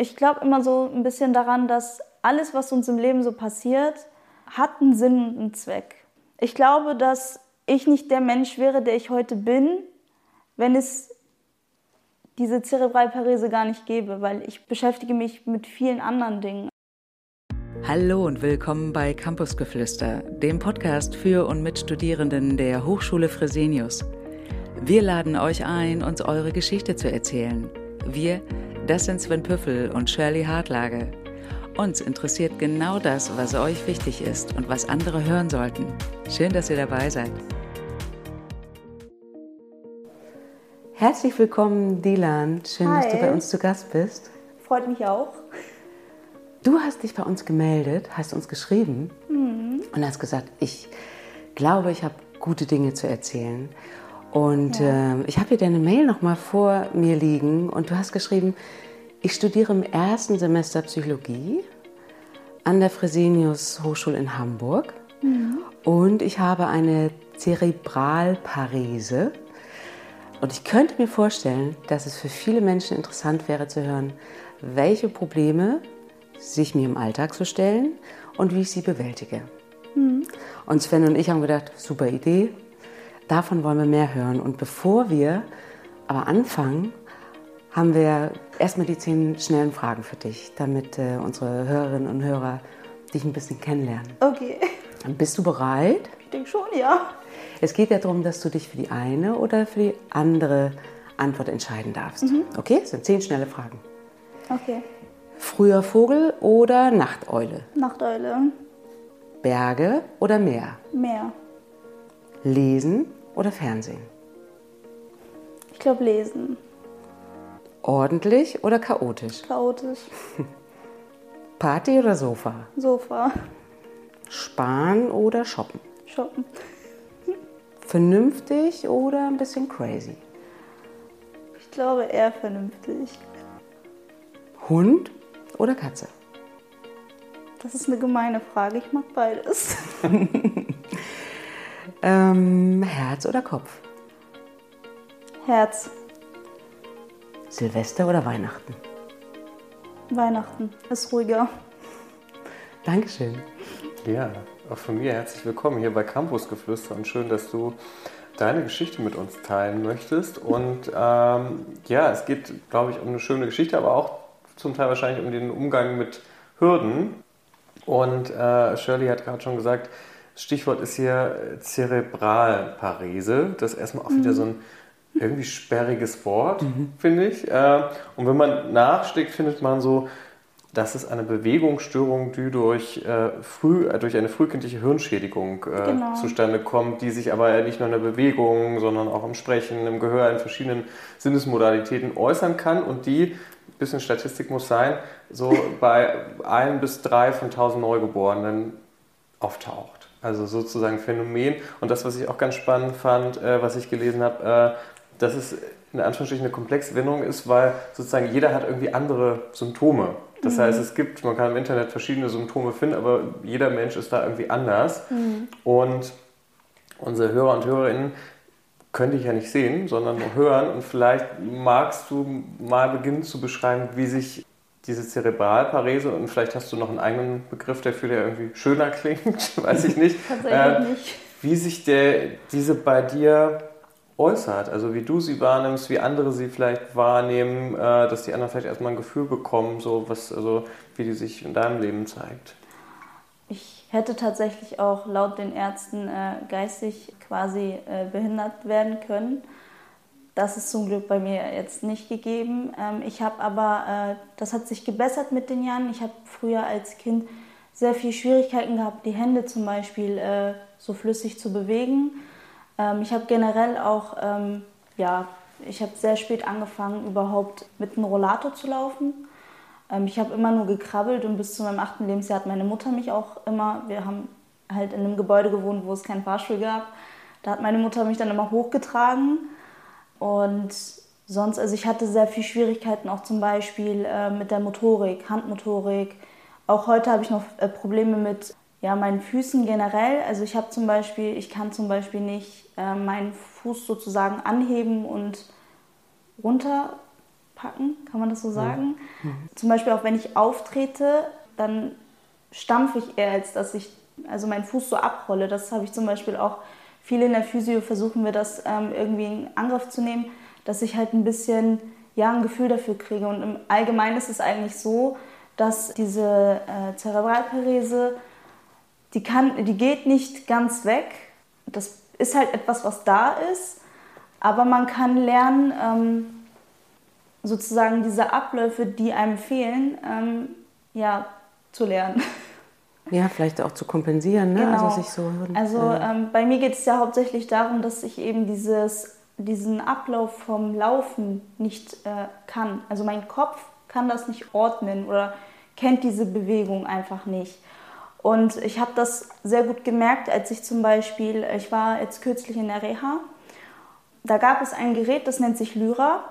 Ich glaube immer so ein bisschen daran, dass alles, was uns im Leben so passiert, hat einen Sinn und einen Zweck. Ich glaube, dass ich nicht der Mensch wäre, der ich heute bin, wenn es diese Zerebralparese gar nicht gäbe, weil ich beschäftige mich mit vielen anderen Dingen. Hallo und willkommen bei Campusgeflüster, dem Podcast für und mit Studierenden der Hochschule Fresenius. Wir laden euch ein, uns eure Geschichte zu erzählen. Wir, das sind Sven Püffel und Shirley Hartlage. Uns interessiert genau das, was euch wichtig ist und was andere hören sollten. Schön, dass ihr dabei seid. Herzlich willkommen, Dilan. Schön, Hi. dass du bei uns zu Gast bist. Freut mich auch. Du hast dich bei uns gemeldet, hast uns geschrieben und hast gesagt, ich glaube, ich habe gute Dinge zu erzählen. Und äh, ich habe hier deine Mail noch mal vor mir liegen und du hast geschrieben, ich studiere im ersten Semester Psychologie an der Fresenius Hochschule in Hamburg und ich habe eine Zerebralparese. Und ich könnte mir vorstellen, dass es für viele Menschen interessant wäre zu hören, welche Probleme sich mir im Alltag so stellen und wie ich sie bewältige. Und Sven und ich haben gedacht, super Idee, davon wollen wir mehr hören. Und bevor wir aber anfangen, haben wir erstmal die zehn schnellen Fragen für dich, damit äh, unsere Hörerinnen und Hörer dich ein bisschen kennenlernen. Okay. Bist du bereit? Ich denke schon, ja. Es geht ja darum, dass du dich für die eine oder für die andere Antwort entscheiden darfst. Okay? Das sind zehn schnelle Fragen. Okay. Früher Vogel oder Nachteule? Nachteule. Berge oder Meer? Mehr. Lesen oder Fernsehen? Ich glaube lesen. Ordentlich oder chaotisch? Chaotisch. Party oder Sofa? Sofa. Sparen oder shoppen? Shoppen. Vernünftig oder ein bisschen crazy? Ich glaube eher vernünftig. Hund oder Katze? Das ist eine gemeine Frage. Ich mag beides. Ähm, Herz oder Kopf? Herz. Silvester oder Weihnachten? Weihnachten ist ruhiger. Dankeschön. Ja, auch von mir herzlich willkommen hier bei Campusgeflüster und schön, dass du deine Geschichte mit uns teilen möchtest. Und ähm, ja, es geht, glaube ich, um eine schöne Geschichte, aber auch zum Teil wahrscheinlich um den Umgang mit Hürden. Und äh, Shirley hat gerade schon gesagt, Stichwort ist hier Zerebralparese. Das ist erstmal auch wieder so ein irgendwie sperriges Wort, finde ich. Äh, und wenn man nachschlägt, findet man so, das ist eine Bewegungsstörung, die durch, äh, früh, äh, durch eine frühkindliche Hirnschädigung äh, Genau. zustande kommt, die sich aber nicht nur in der Bewegung, sondern auch im Sprechen, im Gehör, in verschiedenen Sinnesmodalitäten äußern kann und die, ein bisschen Statistik muss sein, so bei ein bis drei von tausend Neugeborenen auftaucht. Also sozusagen Phänomen. Und das, was ich auch ganz spannend fand, äh, was ich gelesen habe, äh, dass es in Anführungsstrichen eine Komplexwendung ist, weil sozusagen jeder hat irgendwie andere Symptome. Das heißt, es gibt, man kann im Internet verschiedene Symptome finden, aber jeder Mensch ist da irgendwie anders. Und unsere Hörer und Hörerinnen können dich ja nicht sehen, sondern nur hören. Und vielleicht magst du mal beginnen zu beschreiben, wie sich diese Zerebralparese und vielleicht hast du noch einen eigenen Begriff dafür, der irgendwie schöner klingt, weiß ich nicht. Tatsächlich Äh, nicht. Wie sich der, diese bei dir äußert, also wie du sie wahrnimmst, wie andere sie vielleicht wahrnehmen, äh, dass die anderen vielleicht erstmal ein Gefühl bekommen, so was, also wie die sich in deinem Leben zeigt. Ich hätte tatsächlich auch laut den Ärzten äh, geistig quasi äh, behindert werden können. Das ist zum Glück bei mir jetzt nicht gegeben. Ähm, ich habe aber, äh, das hat sich gebessert mit den Jahren. Ich habe früher als Kind sehr viel Schwierigkeiten gehabt, die Hände zum Beispiel äh, so flüssig zu bewegen. Ähm, ich habe generell auch, ähm, ja, ich habe sehr spät angefangen, überhaupt mit einem Rollator zu laufen. Ich habe immer nur gekrabbelt und bis zu meinem achten Lebensjahr hat meine Mutter mich auch immer, wir haben halt in einem Gebäude gewohnt, wo es keinen Fahrstuhl gab. Da hat meine Mutter mich dann immer hochgetragen. Und sonst, also ich hatte sehr viel Schwierigkeiten auch zum Beispiel äh, mit der Motorik, Handmotorik. Auch heute habe ich noch äh, Probleme mit ja, meinen Füßen generell. Also ich habe zum Beispiel, ich kann zum Beispiel nicht äh, meinen Fuß sozusagen anheben und runter packen, kann man das so sagen? Mhm. Zum Beispiel auch wenn ich auftrete, dann stampfe ich eher, als dass ich also meinen Fuß so abrolle. Das habe ich zum Beispiel auch viel in der Physio versuchen wir das ähm, irgendwie in Angriff zu nehmen, dass ich halt ein bisschen ja, ein Gefühl dafür kriege. Und im Allgemeinen ist es eigentlich so, dass diese äh, Zerebralparese, die, kann, die geht nicht ganz weg. Das ist halt etwas, was da ist. Aber man kann lernen, ähm, sozusagen diese Abläufe, die einem fehlen, ähm, ja, zu lernen. Ja, vielleicht auch zu kompensieren, ne? Genau. Also, sich so, also ähm, bei mir geht es ja hauptsächlich darum, dass ich eben dieses, diesen Ablauf vom Laufen nicht äh, kann. Also mein Kopf kann das nicht ordnen oder kennt diese Bewegung einfach nicht. Und ich habe das sehr gut gemerkt, als ich zum Beispiel, ich war jetzt kürzlich in der Reha, da gab es ein Gerät, das nennt sich Lyra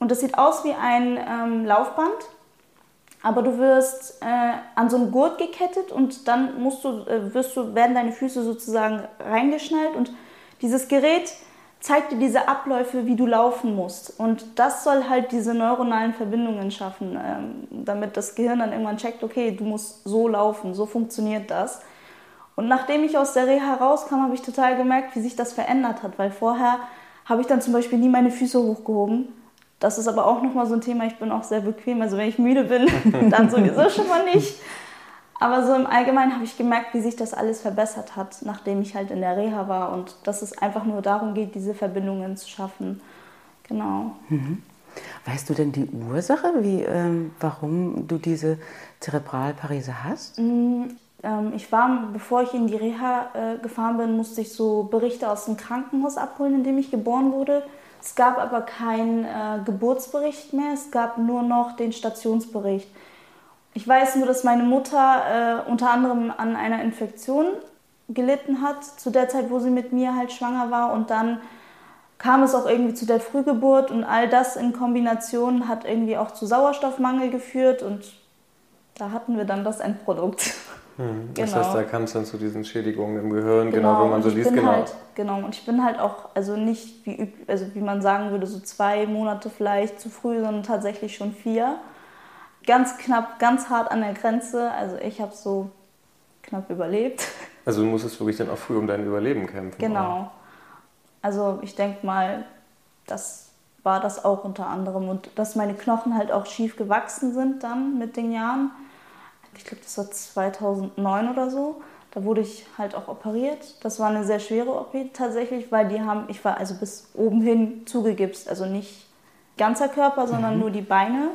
und das sieht aus wie ein ähm, Laufband, aber du wirst äh, an so einen Gurt gekettet und dann musst du, äh, wirst du, werden deine Füße sozusagen reingeschnallt und dieses Gerät zeigt dir diese Abläufe, wie du laufen musst. Und das soll halt diese neuronalen Verbindungen schaffen, ähm, damit das Gehirn dann irgendwann checkt, okay, du musst so laufen, so funktioniert das. Und nachdem ich aus der Reha rauskam, habe ich total gemerkt, wie sich das verändert hat, weil vorher habe ich dann zum Beispiel nie meine Füße hochgehoben. Das ist aber auch nochmal so ein Thema, ich bin auch sehr bequem, also wenn ich müde bin, dann sowieso schon mal nicht. Aber so im Allgemeinen habe ich gemerkt, wie sich das alles verbessert hat, nachdem ich halt in der Reha war und dass es einfach nur darum geht, diese Verbindungen zu schaffen. Genau. Mhm. Weißt du denn die Ursache, wie, ähm, warum du diese Zerebralparese hast? Mhm. Ähm, ich war, bevor ich in die Reha äh, gefahren bin, musste ich so Berichte aus dem Krankenhaus abholen, in dem ich geboren wurde. Es gab aber keinen äh, Geburtsbericht mehr, es gab nur noch den Stationsbericht. Ich weiß nur, dass meine Mutter äh, unter anderem an einer Infektion gelitten hat, zu der Zeit, wo sie mit mir halt schwanger war. Und dann kam es auch irgendwie zu der Frühgeburt und all das in Kombination hat irgendwie auch zu Sauerstoffmangel geführt und da hatten wir dann das Endprodukt. Hm, das genau. heißt, da kam es dann zu diesen Schädigungen im Gehirn, genau, genau wenn man so liest, genau. Halt, genau, und ich bin halt auch, also nicht wie, also wie man sagen würde, so zwei Monate vielleicht zu früh, sondern tatsächlich schon vier ganz knapp, ganz hart an der Grenze. Also ich habe so knapp überlebt. Also du musstest wirklich dann auch früh um dein Überleben kämpfen. Genau. Oder? Also ich denke mal, das war das auch unter anderem. Und dass meine Knochen halt auch schief gewachsen sind dann mit den Jahren. Ich glaube, das war 2009 oder so. Da wurde ich halt auch operiert. Das war eine sehr schwere OP tatsächlich, weil die haben, ich war also bis oben hin zugegipst. Also nicht ganzer Körper, sondern mhm. nur die Beine.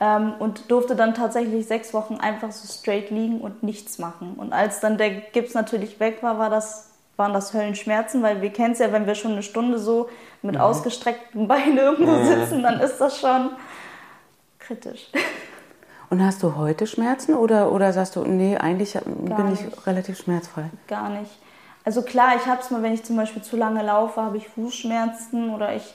Ähm, und durfte dann tatsächlich sechs Wochen einfach so straight liegen und nichts machen. Und als dann der Gips natürlich weg war, war das, waren das Höllenschmerzen, weil wir kennen es ja, wenn wir schon eine Stunde so mit mhm. ausgestreckten Beinen irgendwo mhm. sitzen, dann ist das schon kritisch. Und hast du heute Schmerzen oder, oder sagst du, nee, eigentlich bin ich relativ schmerzfrei? Gar nicht. Also klar, ich habe es mal, wenn ich zum Beispiel zu lange laufe, habe ich Fußschmerzen oder ich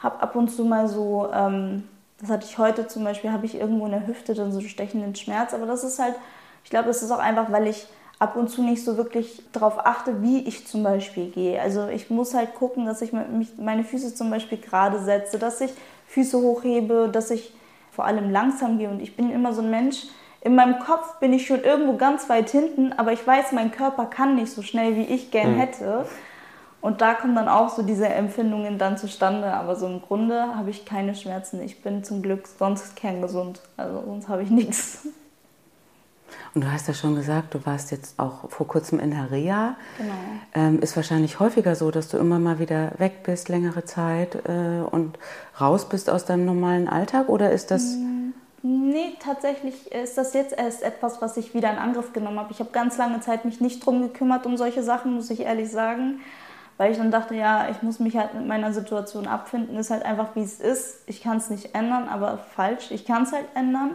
habe ab und zu mal so ähm, das hatte ich heute zum Beispiel, habe ich irgendwo in der Hüfte dann so einen stechenden Schmerz. Aber das ist halt, ich glaube, das ist auch einfach, weil ich ab und zu nicht so wirklich darauf achte, wie ich zum Beispiel gehe. Also ich muss halt gucken, dass ich mich, meine Füße zum Beispiel gerade setze, dass ich Füße hochhebe, dass ich vor allem langsam gehe. Und ich bin immer so ein Mensch, in meinem Kopf bin ich schon irgendwo ganz weit hinten, aber ich weiß, mein Körper kann nicht so schnell, wie ich gern mhm. hätte. Und da kommen dann auch so diese Empfindungen dann zustande. Aber so im Grunde habe ich keine Schmerzen. Ich bin zum Glück sonst kerngesund. Also sonst habe ich nichts. Und du hast ja schon gesagt, du warst jetzt auch vor kurzem in der Reha. Genau. Ähm, ist wahrscheinlich häufiger so, dass du immer mal wieder weg bist, längere Zeit äh, und raus bist aus deinem normalen Alltag? Oder ist das. Mm, nee, tatsächlich ist das jetzt erst etwas, was ich wieder in Angriff genommen habe. Ich habe ganz lange Zeit mich nicht drum gekümmert um solche Sachen, muss ich ehrlich sagen weil ich dann dachte, ja, ich muss mich halt mit meiner Situation abfinden, ist halt einfach wie es ist. Ich kann es nicht ändern, aber falsch, ich kann es halt ändern.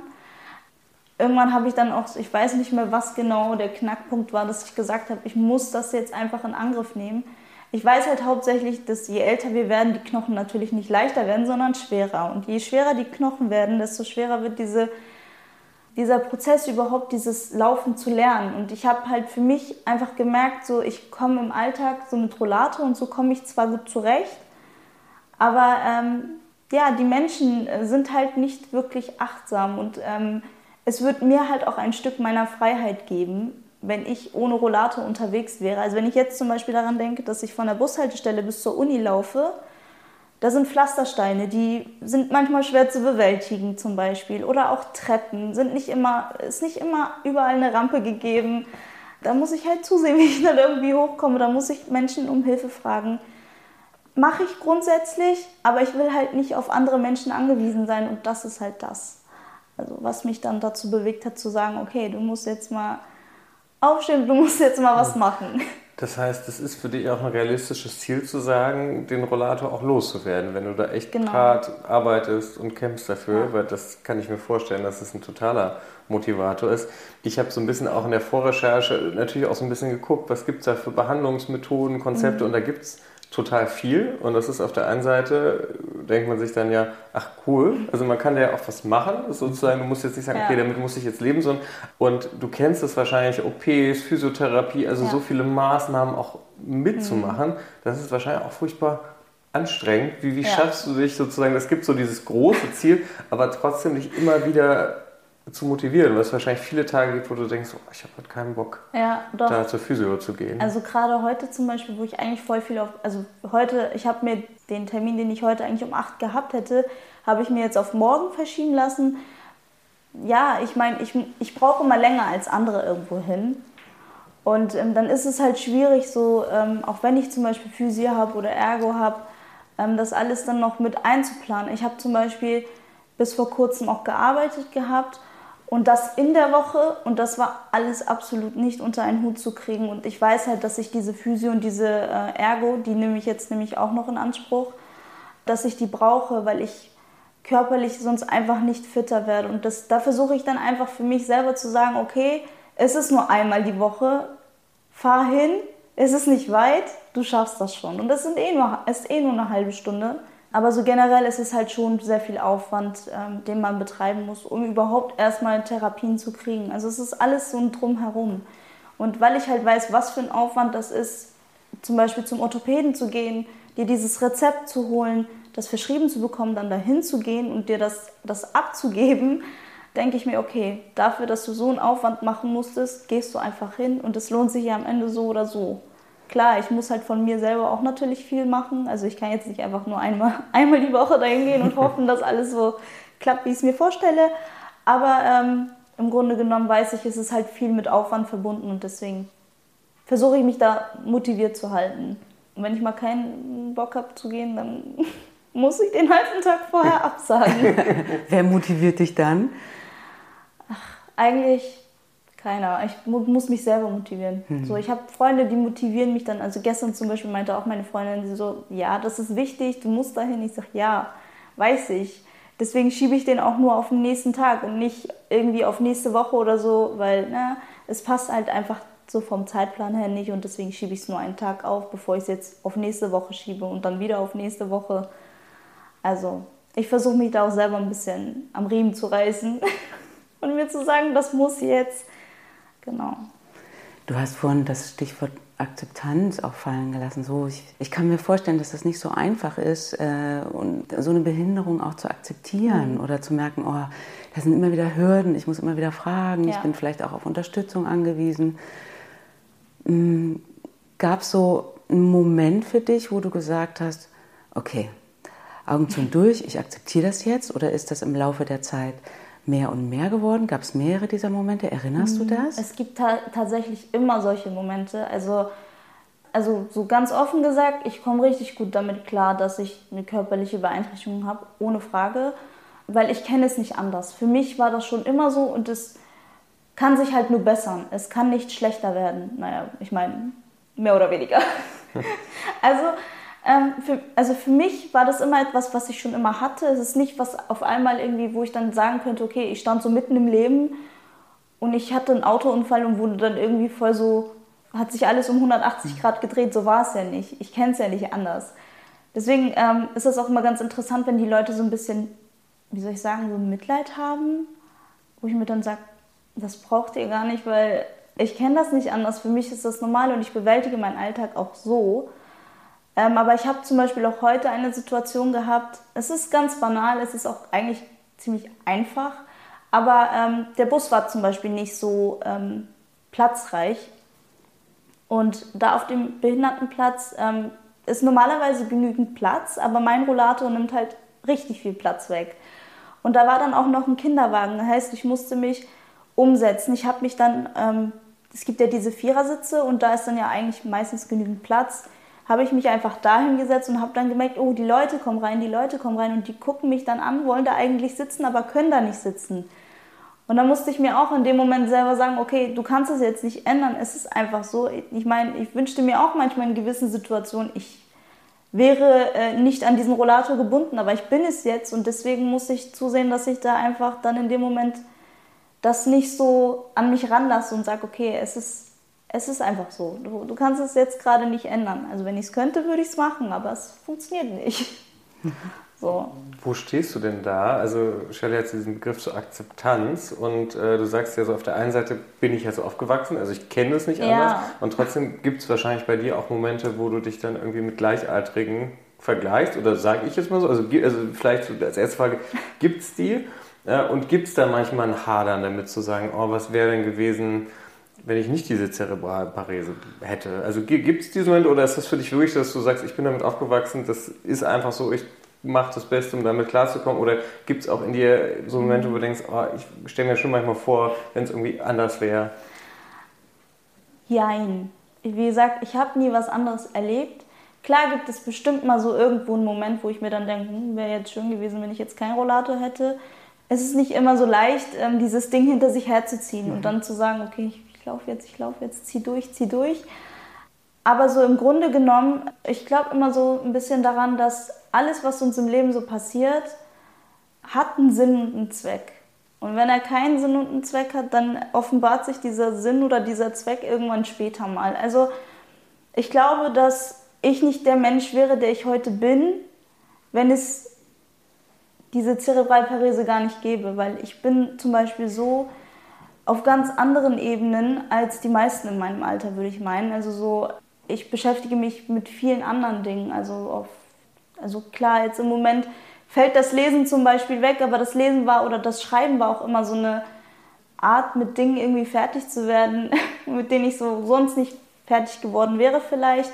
Irgendwann habe ich dann auch, ich weiß nicht mehr, was genau der Knackpunkt war, dass ich gesagt habe, ich muss das jetzt einfach in Angriff nehmen. Ich weiß halt hauptsächlich, dass je älter wir werden, die Knochen natürlich nicht leichter werden, sondern schwerer. Und je schwerer die Knochen werden, desto schwerer wird diese dieser Prozess überhaupt, dieses Laufen zu lernen. Und ich habe halt für mich einfach gemerkt, so ich komme im Alltag so mit Rollator und so komme ich zwar gut zurecht, aber ähm, ja, die Menschen sind halt nicht wirklich achtsam und ähm, es wird mir halt auch ein Stück meiner Freiheit geben, wenn ich ohne Rollator unterwegs wäre. Also wenn ich jetzt zum Beispiel daran denke, dass ich von der Bushaltestelle bis zur Uni laufe, da sind Pflastersteine, die sind manchmal schwer zu bewältigen zum Beispiel. Oder auch Treppen, sind nicht immer, ist nicht immer überall eine Rampe gegeben. Da muss ich halt zusehen, wie ich dann irgendwie hochkomme. Da muss ich Menschen um Hilfe fragen. Mache ich grundsätzlich, aber ich will halt nicht auf andere Menschen angewiesen sein und das ist halt das. Also was mich dann dazu bewegt hat zu sagen, okay, du musst jetzt mal aufstehen, du musst jetzt mal was machen. Das heißt, es ist für dich auch ein realistisches Ziel zu sagen, den Rollator auch loszuwerden, wenn du da echt genau. hart arbeitest und kämpfst dafür, ja. weil das kann ich mir vorstellen, dass es ein totaler Motivator ist. Ich habe so ein bisschen auch in der Vorrecherche natürlich auch so ein bisschen geguckt, was gibt es da für Behandlungsmethoden, Konzepte mhm. und da gibt es total viel und das ist auf der einen Seite, denkt man sich dann ja, ach cool, also man kann ja auch was machen, sozusagen, du musst jetzt nicht sagen, ja. okay, damit muss ich jetzt leben, sondern und du kennst es wahrscheinlich, OPs, Physiotherapie, also ja. so viele Maßnahmen auch mitzumachen, mhm. das ist wahrscheinlich auch furchtbar anstrengend. Wie, wie ja. schaffst du dich sozusagen, es gibt so dieses große Ziel, aber trotzdem nicht immer wieder zu motivieren, weil es wahrscheinlich viele Tage gibt, wo du denkst, oh, ich habe halt keinen Bock, ja, da zur Physio zu gehen. Also gerade heute zum Beispiel, wo ich eigentlich voll viel auf, also heute, ich habe mir den Termin, den ich heute eigentlich um 8 gehabt hätte, habe ich mir jetzt auf morgen verschieben lassen. Ja, ich meine, ich, ich brauche immer länger als andere irgendwo hin. Und ähm, dann ist es halt schwierig, so, ähm, auch wenn ich zum Beispiel Physio habe oder Ergo habe, ähm, das alles dann noch mit einzuplanen. Ich habe zum Beispiel bis vor kurzem auch gearbeitet gehabt und das in der Woche und das war alles absolut nicht unter einen Hut zu kriegen. Und ich weiß halt, dass ich diese Physio und diese äh, Ergo, die nehme ich jetzt nämlich auch noch in Anspruch, dass ich die brauche, weil ich körperlich sonst einfach nicht fitter werde. Und das, da versuche ich dann einfach für mich selber zu sagen, okay, es ist nur einmal die Woche, fahr hin, es ist nicht weit, du schaffst das schon. Und das sind eh nur, ist eh nur eine halbe Stunde. Aber so generell ist es halt schon sehr viel Aufwand, ähm, den man betreiben muss, um überhaupt erstmal Therapien zu kriegen. Also es ist alles so ein Drumherum. Und weil ich halt weiß, was für ein Aufwand das ist, zum Beispiel zum Orthopäden zu gehen, dir dieses Rezept zu holen, das verschrieben zu bekommen, dann dahin zu gehen und dir das, das abzugeben, denke ich mir, okay, dafür, dass du so einen Aufwand machen musstest, gehst du einfach hin und es lohnt sich ja am Ende so oder so klar, ich muss halt von mir selber auch natürlich viel machen. Also ich kann jetzt nicht einfach nur einmal, einmal die Woche dahin gehen und hoffen, dass alles so klappt, wie ich es mir vorstelle. Aber ähm, im Grunde genommen weiß ich, es ist halt viel mit Aufwand verbunden und deswegen versuche ich mich da motiviert zu halten. Und wenn ich mal keinen Bock habe zu gehen, dann muss ich den halben Tag vorher absagen. Wer motiviert dich dann? Ach, eigentlich keiner. Ich muss mich selber motivieren. Mhm. So, ich habe Freunde, die motivieren mich dann. Also gestern zum Beispiel meinte auch meine Freundin, sie so, ja, das ist wichtig, du musst dahin. Ich sage, ja, weiß ich. Deswegen schiebe ich den auch nur auf den nächsten Tag und nicht irgendwie auf nächste Woche oder so, weil na, es passt halt einfach so vom Zeitplan her nicht und deswegen schiebe ich es nur einen Tag auf, bevor ich es jetzt auf nächste Woche schiebe und dann wieder auf nächste Woche. Also ich versuche mich da auch selber ein bisschen am Riemen zu reißen und mir zu sagen, das muss jetzt. Genau. Du hast vorhin das Stichwort Akzeptanz auch fallen gelassen. So, ich, ich kann mir vorstellen, dass das nicht so einfach ist, äh, und so eine Behinderung auch zu akzeptieren mhm. oder zu merken, oh, da sind immer wieder Hürden, ich muss immer wieder fragen, ja. ich bin vielleicht auch auf Unterstützung angewiesen. Mhm. Gab es so einen Moment für dich, wo du gesagt hast, okay, Augen zu und durch, ich akzeptiere das jetzt oder ist das im Laufe der Zeit mehr und mehr geworden? Gab es mehrere dieser Momente? Erinnerst du mhm. das? Es gibt ta tatsächlich immer solche Momente. Also, also so ganz offen gesagt, ich komme richtig gut damit klar, dass ich eine körperliche Beeinträchtigung habe, ohne Frage, weil ich kenne es nicht anders. Für mich war das schon immer so und es kann sich halt nur bessern. Es kann nicht schlechter werden. Naja, ich meine, mehr oder weniger. also ähm, für, also für mich war das immer etwas, was ich schon immer hatte. Es ist nicht was auf einmal irgendwie, wo ich dann sagen könnte, okay, ich stand so mitten im Leben und ich hatte einen Autounfall und wurde dann irgendwie voll so, hat sich alles um 180 Grad gedreht. So war es ja nicht. Ich kenne es ja nicht anders. Deswegen ähm, ist das auch immer ganz interessant, wenn die Leute so ein bisschen, wie soll ich sagen, so Mitleid haben, wo ich mir dann sage, das braucht ihr gar nicht, weil ich kenne das nicht anders. Für mich ist das normal und ich bewältige meinen Alltag auch so. Ähm, aber ich habe zum Beispiel auch heute eine Situation gehabt, es ist ganz banal, es ist auch eigentlich ziemlich einfach, aber ähm, der Bus war zum Beispiel nicht so ähm, platzreich. Und da auf dem Behindertenplatz ähm, ist normalerweise genügend Platz, aber mein Rollator nimmt halt richtig viel Platz weg. Und da war dann auch noch ein Kinderwagen. Das heißt, ich musste mich umsetzen. Ich habe mich dann, ähm, es gibt ja diese Vierersitze und da ist dann ja eigentlich meistens genügend Platz. Habe ich mich einfach dahin gesetzt und habe dann gemerkt, oh, die Leute kommen rein, die Leute kommen rein und die gucken mich dann an, wollen da eigentlich sitzen, aber können da nicht sitzen. Und da musste ich mir auch in dem Moment selber sagen, okay, du kannst es jetzt nicht ändern, es ist einfach so. Ich meine, ich wünschte mir auch manchmal in gewissen Situationen, ich wäre äh, nicht an diesen Rollator gebunden, aber ich bin es jetzt und deswegen muss ich zusehen, dass ich da einfach dann in dem Moment das nicht so an mich ranlasse und sage, okay, es ist, es ist einfach so. Du, du kannst es jetzt gerade nicht ändern. Also wenn ich es könnte, würde ich es machen, aber es funktioniert nicht. So. Wo stehst du denn da? Also Shelley hat diesen Begriff zur Akzeptanz und äh, du sagst ja so, auf der einen Seite bin ich ja so aufgewachsen, also ich kenne es nicht anders ja. und trotzdem gibt es wahrscheinlich bei dir auch Momente, wo du dich dann irgendwie mit Gleichaltrigen vergleichst oder sage ich jetzt mal so, also, also vielleicht als erste Frage, gibt es die ja, und gibt es da manchmal ein Hadern damit zu sagen, oh, was wäre denn gewesen, wenn ich nicht diese Zerebralparese hätte? Also gibt es diesen Moment oder ist das für dich wirklich, dass du sagst, ich bin damit aufgewachsen, das ist einfach so, ich mach das Beste, um damit klarzukommen? Oder gibt es auch in dir so Momente, wo du denkst, oh, ich stelle mir schon manchmal vor, wenn es irgendwie anders wäre? Jein. Wie gesagt, ich habe nie was anderes erlebt. Klar gibt es bestimmt mal so irgendwo einen Moment, wo ich mir dann denke, hm, wäre jetzt schön gewesen, wenn ich jetzt keinen Rollator hätte. Es ist nicht immer so leicht, ähm, dieses Ding hinter sich herzuziehen mhm. und dann zu sagen, okay, ich laufe jetzt, ich laufe jetzt, zieh durch, zieh durch. Aber so im Grunde genommen, ich glaube immer so ein bisschen daran, dass alles, was uns im Leben so passiert, hat einen Sinn und einen Zweck. Und wenn er keinen Sinn und einen Zweck hat, dann offenbart sich dieser Sinn oder dieser Zweck irgendwann später mal. Also ich glaube, dass ich nicht der Mensch wäre, der ich heute bin, wenn es diese Zerebralparese gar nicht gäbe, weil ich bin zum Beispiel so auf ganz anderen Ebenen als die meisten in meinem Alter, würde ich meinen. Also so, ich beschäftige mich mit vielen anderen Dingen, also auf also klar, jetzt im Moment fällt das Lesen zum Beispiel weg, aber das Lesen war oder das Schreiben war auch immer so eine Art, mit Dingen irgendwie fertig zu werden, mit denen ich so sonst nicht fertig geworden wäre vielleicht.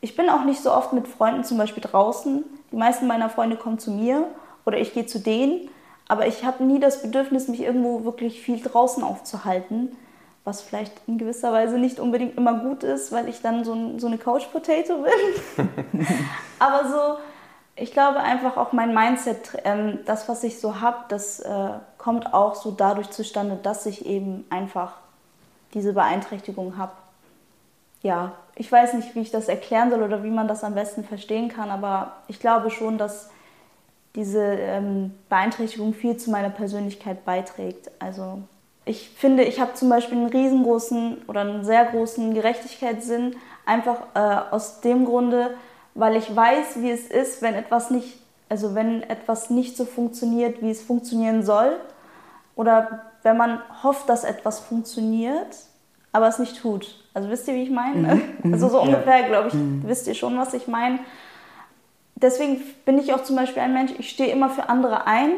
Ich bin auch nicht so oft mit Freunden zum Beispiel draußen. Die meisten meiner Freunde kommen zu mir oder ich gehe zu denen. Aber ich habe nie das Bedürfnis, mich irgendwo wirklich viel draußen aufzuhalten, was vielleicht in gewisser Weise nicht unbedingt immer gut ist, weil ich dann so, so eine Couch-Potato bin. Aber so, ich glaube einfach auch mein Mindset, ähm, das, was ich so habe, das äh, kommt auch so dadurch zustande, dass ich eben einfach diese Beeinträchtigung habe. Ja, ich weiß nicht, wie ich das erklären soll oder wie man das am besten verstehen kann, aber ich glaube schon, dass diese ähm, Beeinträchtigung viel zu meiner Persönlichkeit beiträgt. Also ich finde, ich habe zum Beispiel einen riesengroßen oder einen sehr großen Gerechtigkeitssinn, einfach äh, aus dem Grunde, weil ich weiß, wie es ist, wenn etwas nicht, also wenn etwas nicht so funktioniert, wie es funktionieren soll, oder wenn man hofft, dass etwas funktioniert, aber es nicht tut. Also wisst ihr, wie ich meine? Mhm. Also so ungefähr, ja. glaube ich, mhm. wisst ihr schon, was ich meine. Deswegen bin ich auch zum Beispiel ein Mensch, ich stehe immer für andere ein,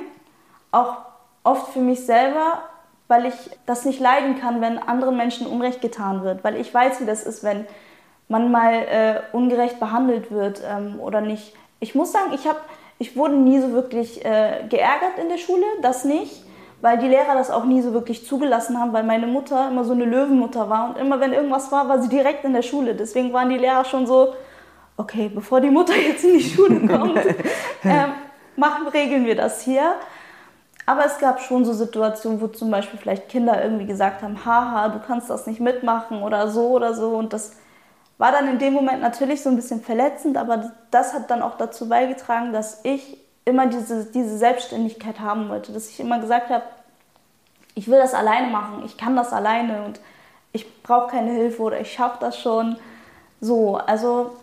auch oft für mich selber, weil ich das nicht leiden kann, wenn anderen Menschen Unrecht getan wird, weil ich weiß, wie das ist, wenn man mal äh, ungerecht behandelt wird ähm, oder nicht. Ich muss sagen, ich, hab, ich wurde nie so wirklich äh, geärgert in der Schule, das nicht, weil die Lehrer das auch nie so wirklich zugelassen haben, weil meine Mutter immer so eine Löwenmutter war und immer wenn irgendwas war, war sie direkt in der Schule. Deswegen waren die Lehrer schon so, okay, bevor die Mutter jetzt in die Schule kommt, ähm, machen, regeln wir das hier. Aber es gab schon so Situationen, wo zum Beispiel vielleicht Kinder irgendwie gesagt haben, haha, du kannst das nicht mitmachen oder so oder so und das war dann in dem Moment natürlich so ein bisschen verletzend, aber das hat dann auch dazu beigetragen, dass ich immer diese, diese Selbstständigkeit haben wollte, dass ich immer gesagt habe, ich will das alleine machen, ich kann das alleine und ich brauche keine Hilfe oder ich schaffe das schon. So, also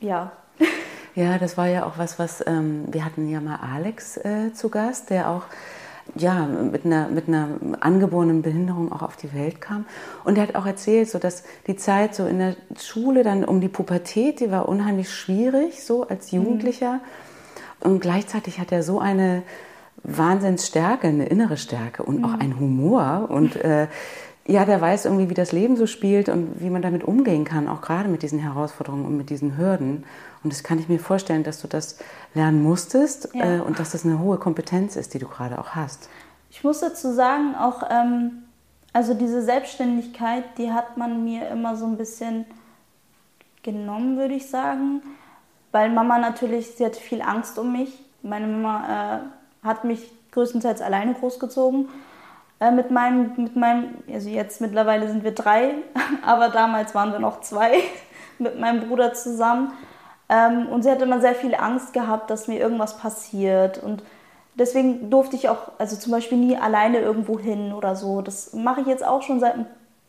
ja. Ja, das war ja auch was, was ähm, wir hatten ja mal Alex äh, zu Gast, der auch ja, mit einer, mit einer angeborenen Behinderung auch auf die Welt kam. Und er hat auch erzählt, so dass die Zeit so in der Schule dann um die Pubertät, die war unheimlich schwierig, so als mhm. Jugendlicher. Mhm. Und gleichzeitig hat er so eine Wahnsinnsstärke, eine innere Stärke und mhm. auch einen Humor. Und äh, ja, der weiß irgendwie, wie das Leben so spielt und wie man damit umgehen kann, auch gerade mit diesen Herausforderungen und mit diesen Hürden. Und das kann ich mir vorstellen, dass du das lernen musstest ja. äh, und dass das eine hohe Kompetenz ist, die du gerade auch hast. Ich muss dazu sagen, auch ähm, also diese Selbstständigkeit, die hat man mir immer so ein bisschen genommen, würde ich sagen, weil Mama natürlich, sie hatte viel Angst um mich. Meine Mama äh, hat mich größtenteils alleine großgezogen. Äh, mit, meinem, mit meinem, also jetzt mittlerweile sind wir drei, aber damals waren wir noch zwei mit meinem Bruder zusammen. Ähm, und sie hatte immer sehr viel Angst gehabt, dass mir irgendwas passiert. Und deswegen durfte ich auch, also zum Beispiel nie alleine irgendwo hin oder so. Das mache ich jetzt auch schon seit,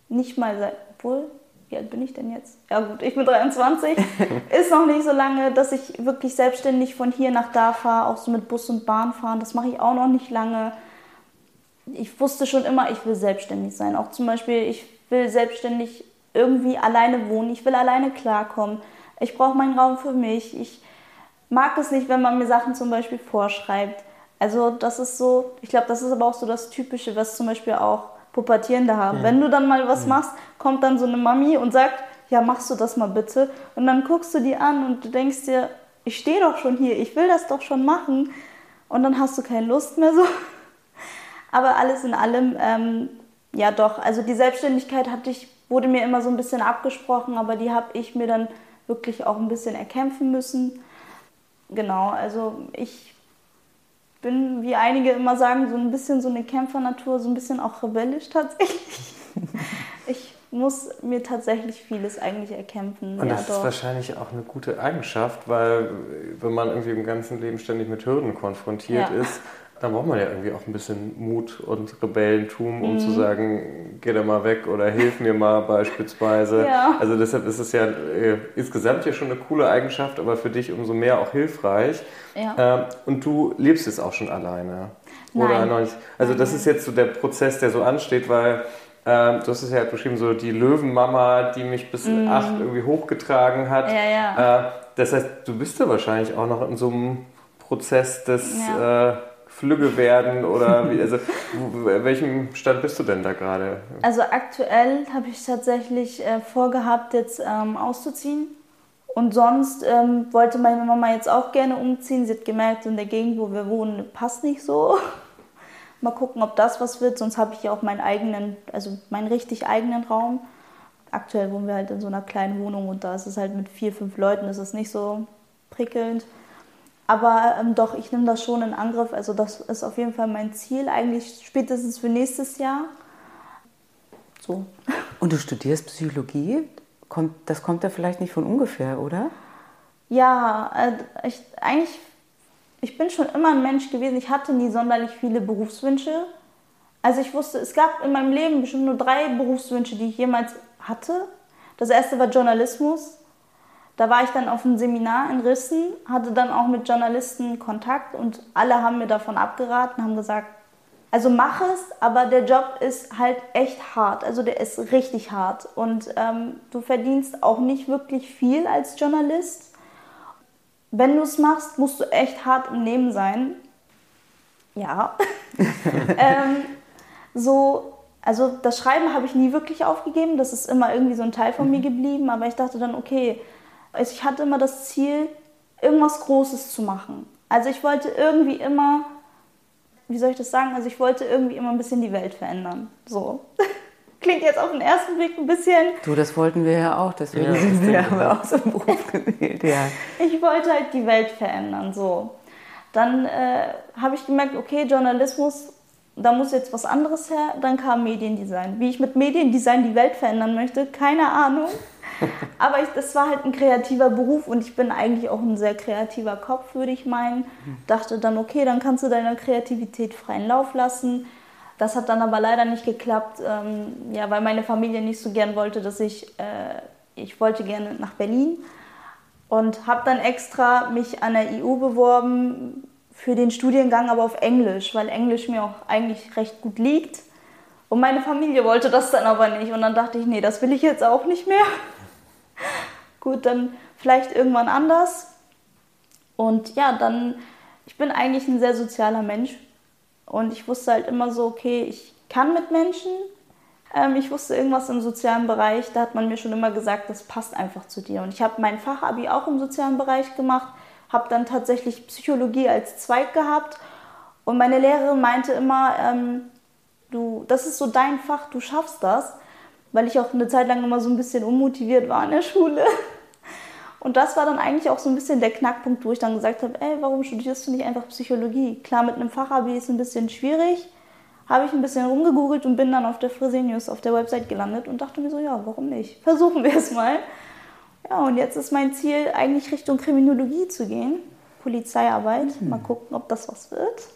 nicht mal seit, obwohl, wie alt bin ich denn jetzt? Ja gut, ich bin 23. ist noch nicht so lange, dass ich wirklich selbstständig von hier nach da fahre, auch so mit Bus und Bahn fahren. Das mache ich auch noch nicht lange. Ich wusste schon immer, ich will selbstständig sein. Auch zum Beispiel, ich will selbstständig irgendwie alleine wohnen. Ich will alleine klarkommen. Ich brauche meinen Raum für mich. Ich mag es nicht, wenn man mir Sachen zum Beispiel vorschreibt. Also das ist so, ich glaube, das ist aber auch so das Typische, was zum Beispiel auch Pubertierende haben. Ja. Wenn du dann mal was ja. machst, kommt dann so eine Mami und sagt, ja, machst du das mal bitte. Und dann guckst du die an und du denkst dir, ich stehe doch schon hier, ich will das doch schon machen. Und dann hast du keine Lust mehr so. Aber alles in allem, ähm, ja doch, also die Selbstständigkeit hatte ich, wurde mir immer so ein bisschen abgesprochen, aber die habe ich mir dann wirklich auch ein bisschen erkämpfen müssen. Genau, also ich bin, wie einige immer sagen, so ein bisschen so eine Kämpfernatur, so ein bisschen auch rebellisch tatsächlich. ich muss mir tatsächlich vieles eigentlich erkämpfen. Und ja, das doch. ist wahrscheinlich auch eine gute Eigenschaft, weil wenn man irgendwie im ganzen Leben ständig mit Hürden konfrontiert ja. ist, da braucht man ja irgendwie auch ein bisschen Mut und Rebellentum, um mhm. zu sagen, geh da mal weg oder hilf mir mal beispielsweise. Ja. Also deshalb ist es ja äh, insgesamt ja schon eine coole Eigenschaft, aber für dich umso mehr auch hilfreich. Ja. Ähm, und du lebst jetzt auch schon alleine. Oder Nein. noch nicht? Also das ist jetzt so der Prozess, der so ansteht, weil ähm, du hast es ja beschrieben, so die Löwenmama, die mich bis mhm. acht irgendwie hochgetragen hat. Ja, ja. Äh, das heißt, du bist ja wahrscheinlich auch noch in so einem Prozess des... Ja. Äh, Flügge werden oder wie, also welchem Stand bist du denn da gerade? Also aktuell habe ich tatsächlich äh, vorgehabt, jetzt ähm, auszuziehen. Und sonst ähm, wollte meine Mama jetzt auch gerne umziehen. Sie hat gemerkt, in der Gegend, wo wir wohnen, passt nicht so. Mal gucken, ob das was wird. Sonst habe ich ja auch meinen eigenen, also meinen richtig eigenen Raum. Aktuell wohnen wir halt in so einer kleinen Wohnung und da ist es halt mit vier, fünf Leuten, ist es nicht so prickelnd. Aber ähm, doch, ich nehme das schon in Angriff. Also das ist auf jeden Fall mein Ziel, eigentlich spätestens für nächstes Jahr. So. Und du studierst Psychologie? Kommt, das kommt ja vielleicht nicht von ungefähr, oder? Ja, äh, ich, eigentlich, ich bin schon immer ein Mensch gewesen. Ich hatte nie sonderlich viele Berufswünsche. Also ich wusste, es gab in meinem Leben bestimmt nur drei Berufswünsche, die ich jemals hatte. Das erste war Journalismus. Da war ich dann auf einem Seminar in Rissen, hatte dann auch mit Journalisten Kontakt und alle haben mir davon abgeraten, haben gesagt, also mach es, aber der Job ist halt echt hart. Also der ist richtig hart und ähm, du verdienst auch nicht wirklich viel als Journalist. Wenn du es machst, musst du echt hart im Leben sein. Ja. ähm, so, also das Schreiben habe ich nie wirklich aufgegeben. Das ist immer irgendwie so ein Teil von mir mhm. geblieben. Aber ich dachte dann, okay, also ich hatte immer das Ziel, irgendwas Großes zu machen. Also ich wollte irgendwie immer, wie soll ich das sagen? Also ich wollte irgendwie immer ein bisschen die Welt verändern. So. Klingt jetzt auf den ersten Blick ein bisschen. Du, das wollten wir ja auch, deswegen ja, sind wir ja auch so im Beruf gewählt, ja. Ich wollte halt die Welt verändern, so. Dann äh, habe ich gemerkt, okay, Journalismus, da muss jetzt was anderes her. Dann kam Mediendesign. Wie ich mit Mediendesign die Welt verändern möchte, keine Ahnung. Aber ich, das war halt ein kreativer Beruf und ich bin eigentlich auch ein sehr kreativer Kopf, würde ich meinen. Dachte dann, okay, dann kannst du deiner Kreativität freien Lauf lassen. Das hat dann aber leider nicht geklappt, ähm, ja, weil meine Familie nicht so gern wollte, dass ich, äh, ich wollte gerne nach Berlin und habe dann extra mich an der EU beworben für den Studiengang aber auf Englisch, weil Englisch mir auch eigentlich recht gut liegt. Und meine Familie wollte das dann aber nicht. Und dann dachte ich, nee, das will ich jetzt auch nicht mehr. gut, dann vielleicht irgendwann anders. Und ja, dann, ich bin eigentlich ein sehr sozialer Mensch. Und ich wusste halt immer so, okay, ich kann mit Menschen. Ähm, ich wusste irgendwas im sozialen Bereich, da hat man mir schon immer gesagt, das passt einfach zu dir. Und ich habe mein Fachabi auch im sozialen Bereich gemacht, habe dann tatsächlich Psychologie als Zweig gehabt. Und meine Lehrerin meinte immer, ähm, du, das ist so dein Fach, du schaffst das. Weil ich auch eine Zeit lang immer so ein bisschen unmotiviert war in der Schule. Und das war dann eigentlich auch so ein bisschen der Knackpunkt, wo ich dann gesagt habe, ey, warum studierst du nicht einfach Psychologie? Klar, mit einem Fachabi ist ein bisschen schwierig, habe ich ein bisschen rumgegoogelt und bin dann auf der Fresenius auf der Website gelandet und dachte mir so, ja, warum nicht? Versuchen wir es mal. Ja, und jetzt ist mein Ziel eigentlich Richtung Kriminologie zu gehen, Polizeiarbeit. Mhm. Mal gucken, ob das was wird.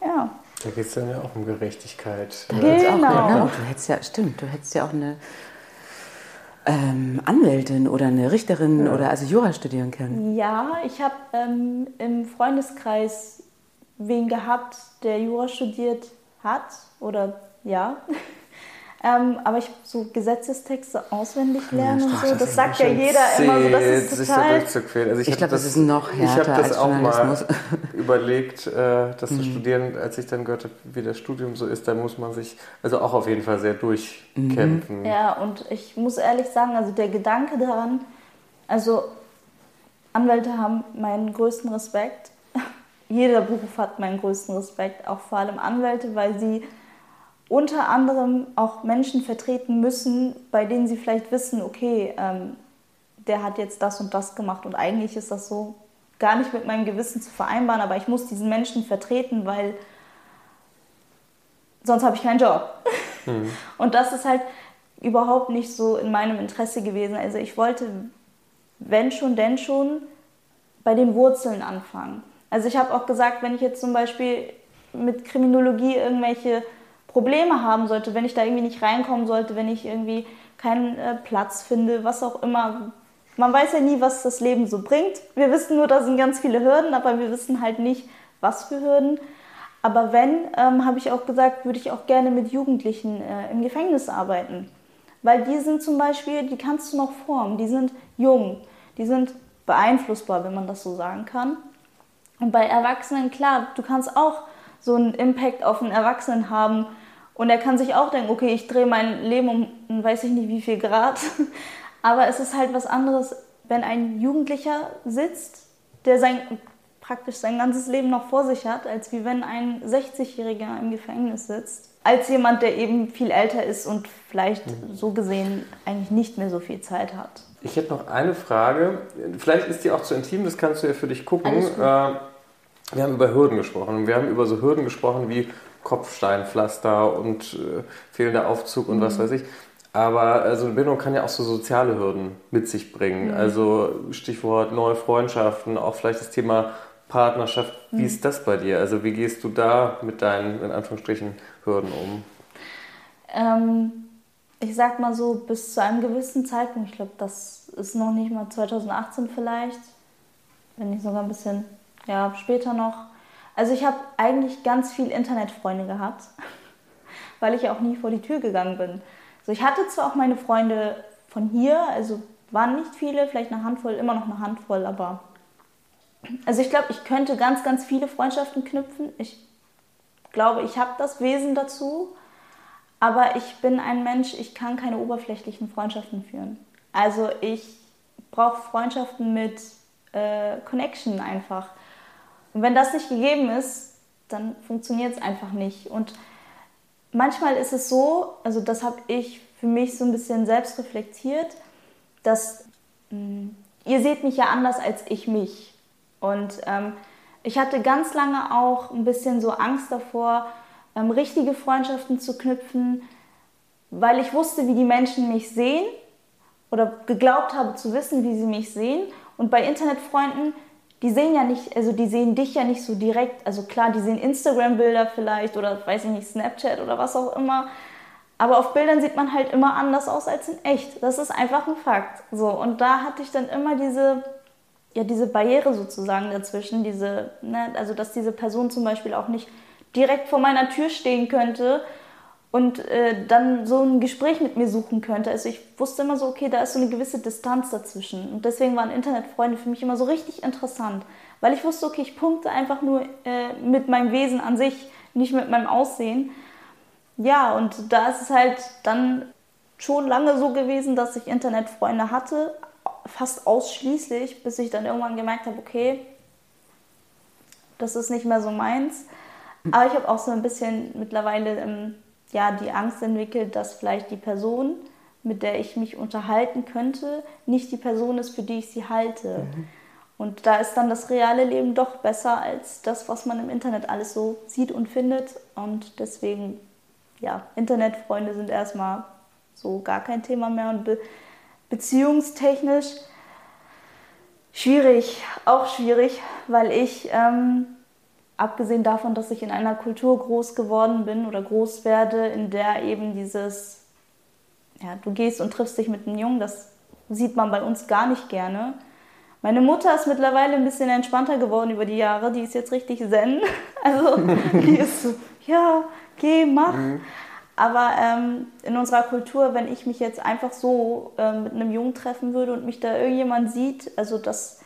Ja. Da geht es dann ja auch um Gerechtigkeit. Da geht's genau. Auch, genau. Du hättest ja, stimmt, du hättest ja auch eine ähm, Anwältin oder eine Richterin ja. oder also Jura studieren können. Ja, ich habe ähm, im Freundeskreis wen gehabt, der Jura studiert hat oder ja. Ähm, aber ich so Gesetzestexte auswendig lernen und so, das, das sagt ja jeder immer so, das ist sich total... da. Also ich, ich glaube, das, das, ist noch härter Ich habe das auch mal überlegt, äh, das mhm. zu studieren, als ich dann gehört habe, wie das Studium so ist, da muss man sich also auch auf jeden Fall sehr durchkämpfen. Mhm. Ja, und ich muss ehrlich sagen, also der Gedanke daran, also Anwälte haben meinen größten Respekt jeder Beruf hat meinen größten Respekt, auch vor allem Anwälte, weil sie unter anderem auch Menschen vertreten müssen, bei denen sie vielleicht wissen, okay, ähm, der hat jetzt das und das gemacht und eigentlich ist das so gar nicht mit meinem Gewissen zu vereinbaren, aber ich muss diesen Menschen vertreten, weil sonst habe ich keinen Job. Mhm. Und das ist halt überhaupt nicht so in meinem Interesse gewesen. Also ich wollte, wenn schon, denn schon, bei den Wurzeln anfangen. Also ich habe auch gesagt, wenn ich jetzt zum Beispiel mit Kriminologie irgendwelche Probleme haben sollte, wenn ich da irgendwie nicht reinkommen sollte, wenn ich irgendwie keinen äh, Platz finde, was auch immer. Man weiß ja nie, was das Leben so bringt. Wir wissen nur, da sind ganz viele Hürden, aber wir wissen halt nicht, was für Hürden. Aber wenn, ähm, habe ich auch gesagt, würde ich auch gerne mit Jugendlichen äh, im Gefängnis arbeiten. Weil die sind zum Beispiel, die kannst du noch formen, die sind jung, die sind beeinflussbar, wenn man das so sagen kann. Und bei Erwachsenen, klar, du kannst auch so einen Impact auf einen Erwachsenen haben und er kann sich auch denken, okay, ich drehe mein Leben um weiß ich nicht wie viel Grad. Aber es ist halt was anderes, wenn ein Jugendlicher sitzt, der sein, praktisch sein ganzes Leben noch vor sich hat, als wie wenn ein 60-Jähriger im Gefängnis sitzt. Als jemand, der eben viel älter ist und vielleicht mhm. so gesehen eigentlich nicht mehr so viel Zeit hat. Ich hätte noch eine Frage. Vielleicht ist die auch zu intim, das kannst du ja für dich gucken. Wir haben über Hürden gesprochen und wir haben über so Hürden gesprochen wie Kopfsteinpflaster und äh, fehlender Aufzug und mhm. was weiß ich. Aber also eine Bindung kann ja auch so soziale Hürden mit sich bringen. Mhm. Also Stichwort neue Freundschaften, auch vielleicht das Thema Partnerschaft. Wie mhm. ist das bei dir? Also wie gehst du da mit deinen, in Anführungsstrichen, Hürden um? Ähm, ich sag mal so, bis zu einem gewissen Zeitpunkt, ich glaube, das ist noch nicht mal 2018 vielleicht, wenn nicht sogar ein bisschen ja, später noch. Also ich habe eigentlich ganz viel Internetfreunde gehabt, weil ich ja auch nie vor die Tür gegangen bin. Also ich hatte zwar auch meine Freunde von hier, also waren nicht viele, vielleicht eine Handvoll, immer noch eine Handvoll, aber also ich glaube, ich könnte ganz, ganz viele Freundschaften knüpfen. Ich glaube, ich habe das Wesen dazu, aber ich bin ein Mensch, ich kann keine oberflächlichen Freundschaften führen. Also ich brauche Freundschaften mit äh, Connection einfach. Und wenn das nicht gegeben ist, dann funktioniert es einfach nicht. Und manchmal ist es so, also das habe ich für mich so ein bisschen selbst reflektiert, dass mh, hm, ihr seht mich ja anders als ich mich. Und ähm, ich hatte ganz lange auch ein bisschen so Angst davor, ähm, richtige Freundschaften zu knüpfen, weil ich wusste, wie die Menschen mich sehen oder geglaubt habe zu wissen, wie sie mich sehen. Und bei Internetfreunden die sehen ja nicht, also die sehen dich ja nicht so direkt. Also klar, die sehen Instagram-Bilder vielleicht oder weiß ich nicht, Snapchat oder was auch immer. Aber auf Bildern sieht man halt immer anders aus als in echt. Das ist einfach ein Fakt. So, und da hatte ich dann immer diese ja, diese Barriere sozusagen dazwischen, diese, ne, also dass diese Person zum Beispiel auch nicht direkt vor meiner Tür stehen könnte und äh, dann so ein Gespräch mit mir suchen könnte. Also ich wusste immer so, okay, da ist so eine gewisse Distanz dazwischen. Und deswegen waren Internetfreunde für mich immer so richtig interessant, weil ich wusste, okay, ich punkte einfach nur äh, mit meinem Wesen an sich, nicht mit meinem Aussehen. Ja, und da ist es halt dann schon lange so gewesen, dass ich Internetfreunde hatte, fast ausschließlich, bis ich dann irgendwann gemerkt habe, okay, das ist nicht mehr so meins. Aber ich habe auch so ein bisschen mittlerweile ähm, ja, die Angst entwickelt, dass vielleicht die Person, mit der ich mich unterhalten könnte, nicht die Person ist, für die ich sie halte. Mhm. Und da ist dann das reale Leben doch besser als das, was man im Internet alles so sieht und findet. Und deswegen, ja, Internetfreunde sind erstmal so gar kein Thema mehr. Und be beziehungstechnisch schwierig, auch schwierig, weil ich ähm, abgesehen davon, dass ich in einer Kultur groß geworden bin oder groß werde, in der eben dieses, ja, du gehst und triffst dich mit einem Jungen, das sieht man bei uns gar nicht gerne. Meine Mutter ist mittlerweile ein bisschen entspannter geworden über die Jahre, die ist jetzt richtig zen. Also die ist so, ja, geh, mach. Mhm. Aber ähm, in unserer Kultur, wenn ich mich jetzt einfach so äh, mit einem Jungen treffen würde und mich da irgendjemand sieht, also das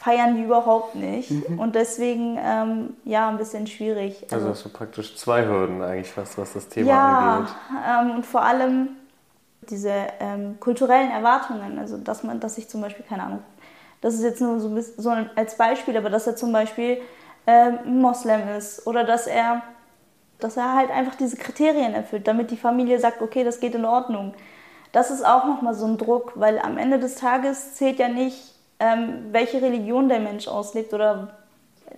feiern die überhaupt nicht. Mhm. Und deswegen, ähm, ja, ein bisschen schwierig. Also, also hast du praktisch zwei Hürden eigentlich fast, was das Thema ja, angeht. Ja, ähm, und vor allem diese ähm, kulturellen Erwartungen. Also, dass man, dass ich zum Beispiel, keine Ahnung, das ist jetzt nur so, so als Beispiel, aber dass er zum Beispiel ähm, Moslem ist oder dass er, dass er halt einfach diese Kriterien erfüllt, damit die Familie sagt, okay, das geht in Ordnung. Das ist auch nochmal so ein Druck, weil am Ende des Tages zählt ja nicht, welche Religion der Mensch auslebt oder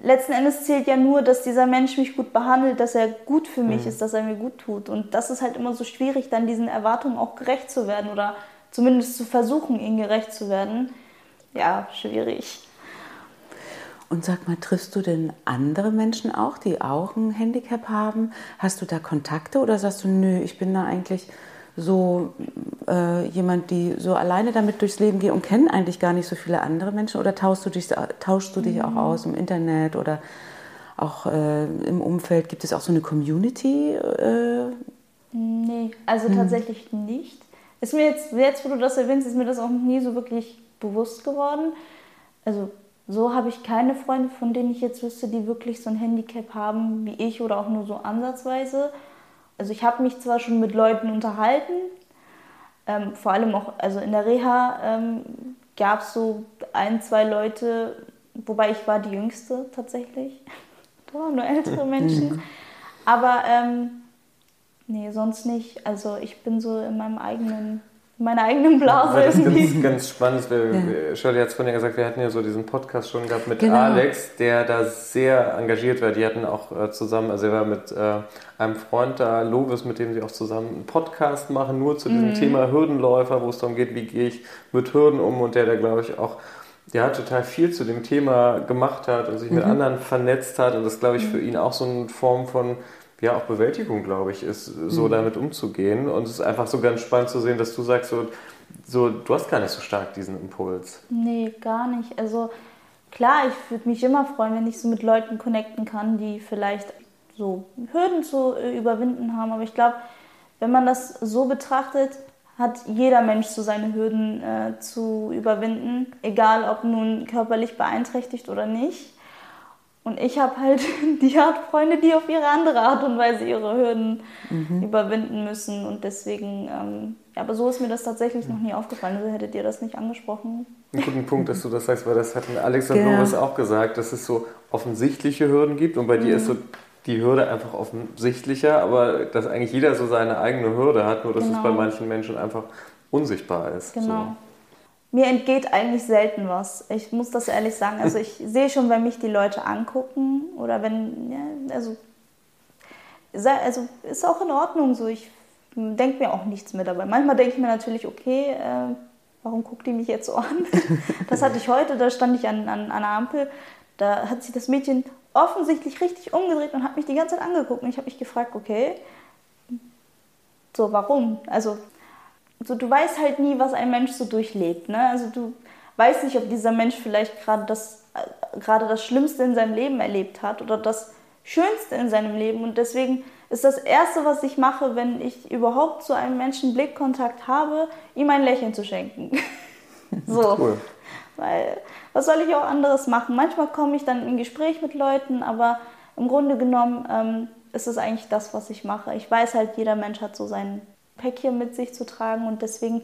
letzten Endes zählt ja nur, dass dieser Mensch mich gut behandelt, dass er gut für mich mhm. ist, dass er mir gut tut. Und das ist halt immer so schwierig, dann diesen Erwartungen auch gerecht zu werden oder zumindest zu versuchen, ihnen gerecht zu werden. Ja, schwierig. Und sag mal, triffst du denn andere Menschen auch, die auch ein Handicap haben? Hast du da Kontakte oder sagst du, nö, ich bin da eigentlich so äh, jemand, die so alleine damit durchs Leben geht und kennen eigentlich gar nicht so viele andere Menschen? Oder tauschst du dich, tauschst du dich mhm. auch aus im Internet oder auch äh, im Umfeld? Gibt es auch so eine Community? Äh? Nee, also hm. tatsächlich nicht. Ist mir jetzt, jetzt, wo du das erwähnst, ist mir das auch nie so wirklich bewusst geworden. Also so habe ich keine Freunde, von denen ich jetzt wüsste, die wirklich so ein Handicap haben wie ich oder auch nur so ansatzweise. Also ich habe mich zwar schon mit Leuten unterhalten, ähm, vor allem auch, also in der Reha ähm, gab es so ein, zwei Leute, wobei ich war die Jüngste tatsächlich. da waren nur ältere Menschen. Aber ähm, nee, sonst nicht. Also ich bin so in meinem eigenen meiner eigenen Blase. Ja, das ist ganz, ganz spannend. Ja. Shirley hat es vorhin ja gesagt, wir hatten ja so diesen Podcast schon gehabt mit genau. Alex, der da sehr engagiert war. Die hatten auch äh, zusammen, also er war mit äh, einem Freund da, Lovis, mit dem sie auch zusammen einen Podcast machen, nur zu diesem mhm. Thema Hürdenläufer, wo es darum geht, wie gehe ich mit Hürden um und der da, glaube ich, auch ja, total viel zu dem Thema gemacht hat und sich mhm. mit anderen vernetzt hat und das, glaube ich, für mhm. ihn auch so eine Form von ja auch Bewältigung, glaube ich, ist, so mhm. damit umzugehen. Und es ist einfach so ganz spannend zu sehen, dass du sagst, so, so, du hast gar nicht so stark diesen Impuls. Nee, gar nicht. Also klar, ich würde mich immer freuen, wenn ich so mit Leuten connecten kann, die vielleicht so Hürden zu äh, überwinden haben. Aber ich glaube, wenn man das so betrachtet, hat jeder Mensch so seine Hürden äh, zu überwinden, egal ob nun körperlich beeinträchtigt oder nicht. Und ich habe halt die Art Freunde, die auf ihre andere Art und Weise ihre Hürden mhm. überwinden müssen. Und deswegen, ähm, ja, aber so ist mir das tatsächlich noch nie aufgefallen. Also hättet ihr das nicht angesprochen. Ein guten Punkt, dass du das sagst, weil das hatten Alex und genau. Loris auch gesagt, dass es so offensichtliche Hürden gibt. Und bei mhm. dir ist so die Hürde einfach offensichtlicher, aber dass eigentlich jeder so seine eigene Hürde hat, nur dass genau. es bei manchen Menschen einfach unsichtbar ist. Genau. So mir entgeht eigentlich selten was. Ich muss das ehrlich sagen. Also ich sehe schon, wenn mich die Leute angucken oder wenn, ja, also, also ist auch in Ordnung so. Ich denke mir auch nichts mehr dabei. Manchmal denke ich mir natürlich, okay, äh, warum guckt die mich jetzt so an? Das hatte ich heute, da stand ich an, an, an einer Ampel, da hat sich das Mädchen offensichtlich richtig umgedreht und hat mich die ganze Zeit angeguckt. Und ich habe mich gefragt, okay, so warum? Also so, du weißt halt nie, was ein Mensch so durchlebt. Ne? Also du weiß nicht, ob dieser Mensch vielleicht gerade das, äh, gerade das Schlimmste in seinem Leben erlebt hat oder das Schönste in seinem Leben. Und deswegen ist das Erste, was ich mache, wenn ich überhaupt zu einem Menschen Blickkontakt habe, ihm ein Lächeln zu schenken. so. Cool. Weil, was soll ich auch anderes machen? Manchmal komme ich dann in Gespräch mit Leuten, aber im Grunde genommen ähm, ist es eigentlich das, was ich mache. Ich weiß halt, jeder Mensch hat so sein Päckchen mit sich zu tragen und deswegen,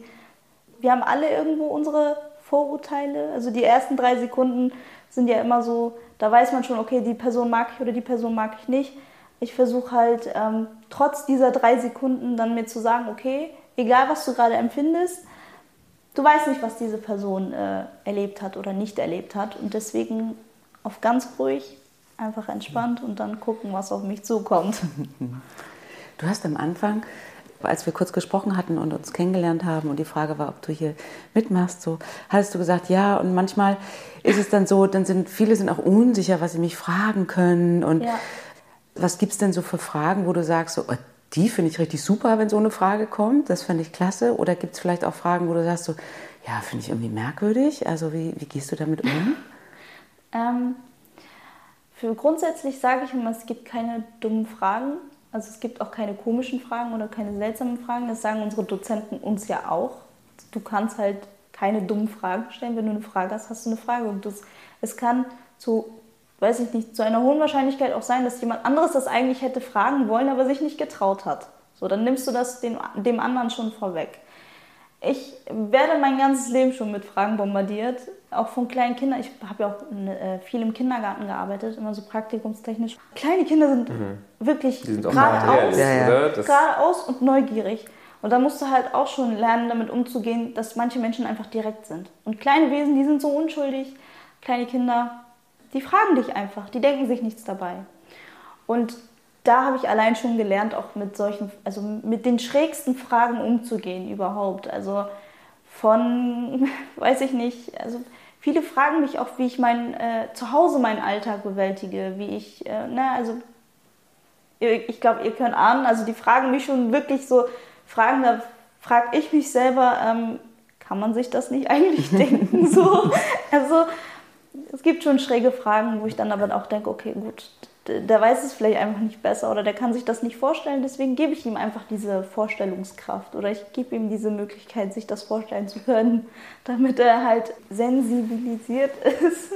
wir haben alle irgendwo unsere Vorurteile. Also die ersten drei Sekunden sind ja immer so, da weiß man schon, okay, die Person mag ich oder die Person mag ich nicht. Ich versuche halt ähm, trotz dieser drei Sekunden dann mir zu sagen, okay, egal was du gerade empfindest, du weißt nicht, was diese Person äh, erlebt hat oder nicht erlebt hat. Und deswegen auf ganz ruhig, einfach entspannt und dann gucken, was auf mich zukommt. Du hast am Anfang, als wir kurz gesprochen hatten und uns kennengelernt haben und die Frage war, ob du hier mitmachst, so hattest du gesagt, ja. Und manchmal ist es dann so, dann sind viele sind auch unsicher, was sie mich fragen können. Und ja. was gibt es denn so für Fragen, wo du sagst, so, oh, die finde ich richtig super, wenn so eine Frage kommt. Das fände ich klasse. Oder gibt es vielleicht auch Fragen, wo du sagst, so, ja, finde ich irgendwie merkwürdig. Also wie, wie gehst du damit um? Ähm, für grundsätzlich sage ich immer, es gibt keine dummen Fragen. Also es gibt auch keine komischen Fragen oder keine seltsamen Fragen. Das sagen unsere Dozenten uns ja auch. Du kannst halt keine dummen Fragen stellen. Wenn du eine Frage hast, hast du eine Frage. Und das, es kann zu weiß ich nicht, zu einer hohen Wahrscheinlichkeit auch sein, dass jemand anderes das eigentlich hätte fragen wollen, aber sich nicht getraut hat. So, dann nimmst du das dem, dem anderen schon vorweg. Ich werde mein ganzes Leben schon mit Fragen bombardiert, auch von kleinen Kindern. Ich habe ja auch äh, viel im Kindergarten gearbeitet, immer so praktikumstechnisch. Kleine Kinder sind mhm. wirklich geradeaus, ja, ja. geradeaus und neugierig. Und da musst du halt auch schon lernen, damit umzugehen, dass manche Menschen einfach direkt sind. Und kleine Wesen, die sind so unschuldig. Kleine Kinder, die fragen dich einfach, die denken sich nichts dabei. Und da habe ich allein schon gelernt, auch mit solchen, also mit den schrägsten Fragen umzugehen überhaupt. Also von, weiß ich nicht, also viele fragen mich auch, wie ich mein äh, zu Hause meinen Alltag bewältige, wie ich, äh, ne, also ich glaube, ihr könnt ahnen, also die fragen mich schon wirklich so Fragen, da frage ich mich selber, ähm, kann man sich das nicht eigentlich denken? So, also es gibt schon schräge Fragen, wo ich dann aber auch denke, okay, gut, der weiß es vielleicht einfach nicht besser oder der kann sich das nicht vorstellen, deswegen gebe ich ihm einfach diese Vorstellungskraft oder ich gebe ihm diese Möglichkeit, sich das vorstellen zu können, damit er halt sensibilisiert ist.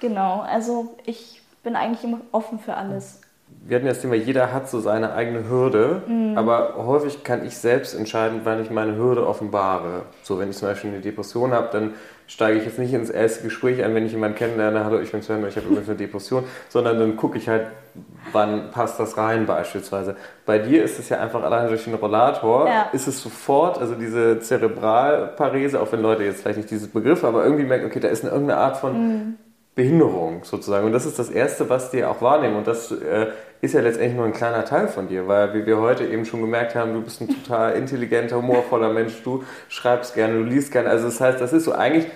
genau, also ich bin eigentlich immer offen für alles. Wir hatten ja das Thema, jeder hat so seine eigene Hürde, mhm. aber häufig kann ich selbst entscheiden, wann ich meine Hürde offenbare. So, wenn ich zum Beispiel eine Depression habe, dann steige ich jetzt nicht ins erste Gespräch ein, wenn ich jemanden kennenlerne, hallo, ich bin Sven, ich habe übrigens eine Depression, sondern dann gucke ich halt, wann passt das rein beispielsweise. Bei dir ist es ja einfach alleine durch den Rollator, ja. ist es sofort, also diese Zerebralparese, auch wenn Leute jetzt vielleicht nicht dieses Begriff, aber irgendwie merken, okay, da ist eine, irgendeine Art von mhm. Behinderung sozusagen. Und das ist das Erste, was die auch wahrnehmen. Und das äh, ist ja letztendlich nur ein kleiner Teil von dir, weil wie wir heute eben schon gemerkt haben, du bist ein total intelligenter, humorvoller Mensch, du schreibst gerne, du liest gerne. Also das heißt, das ist so eigentlich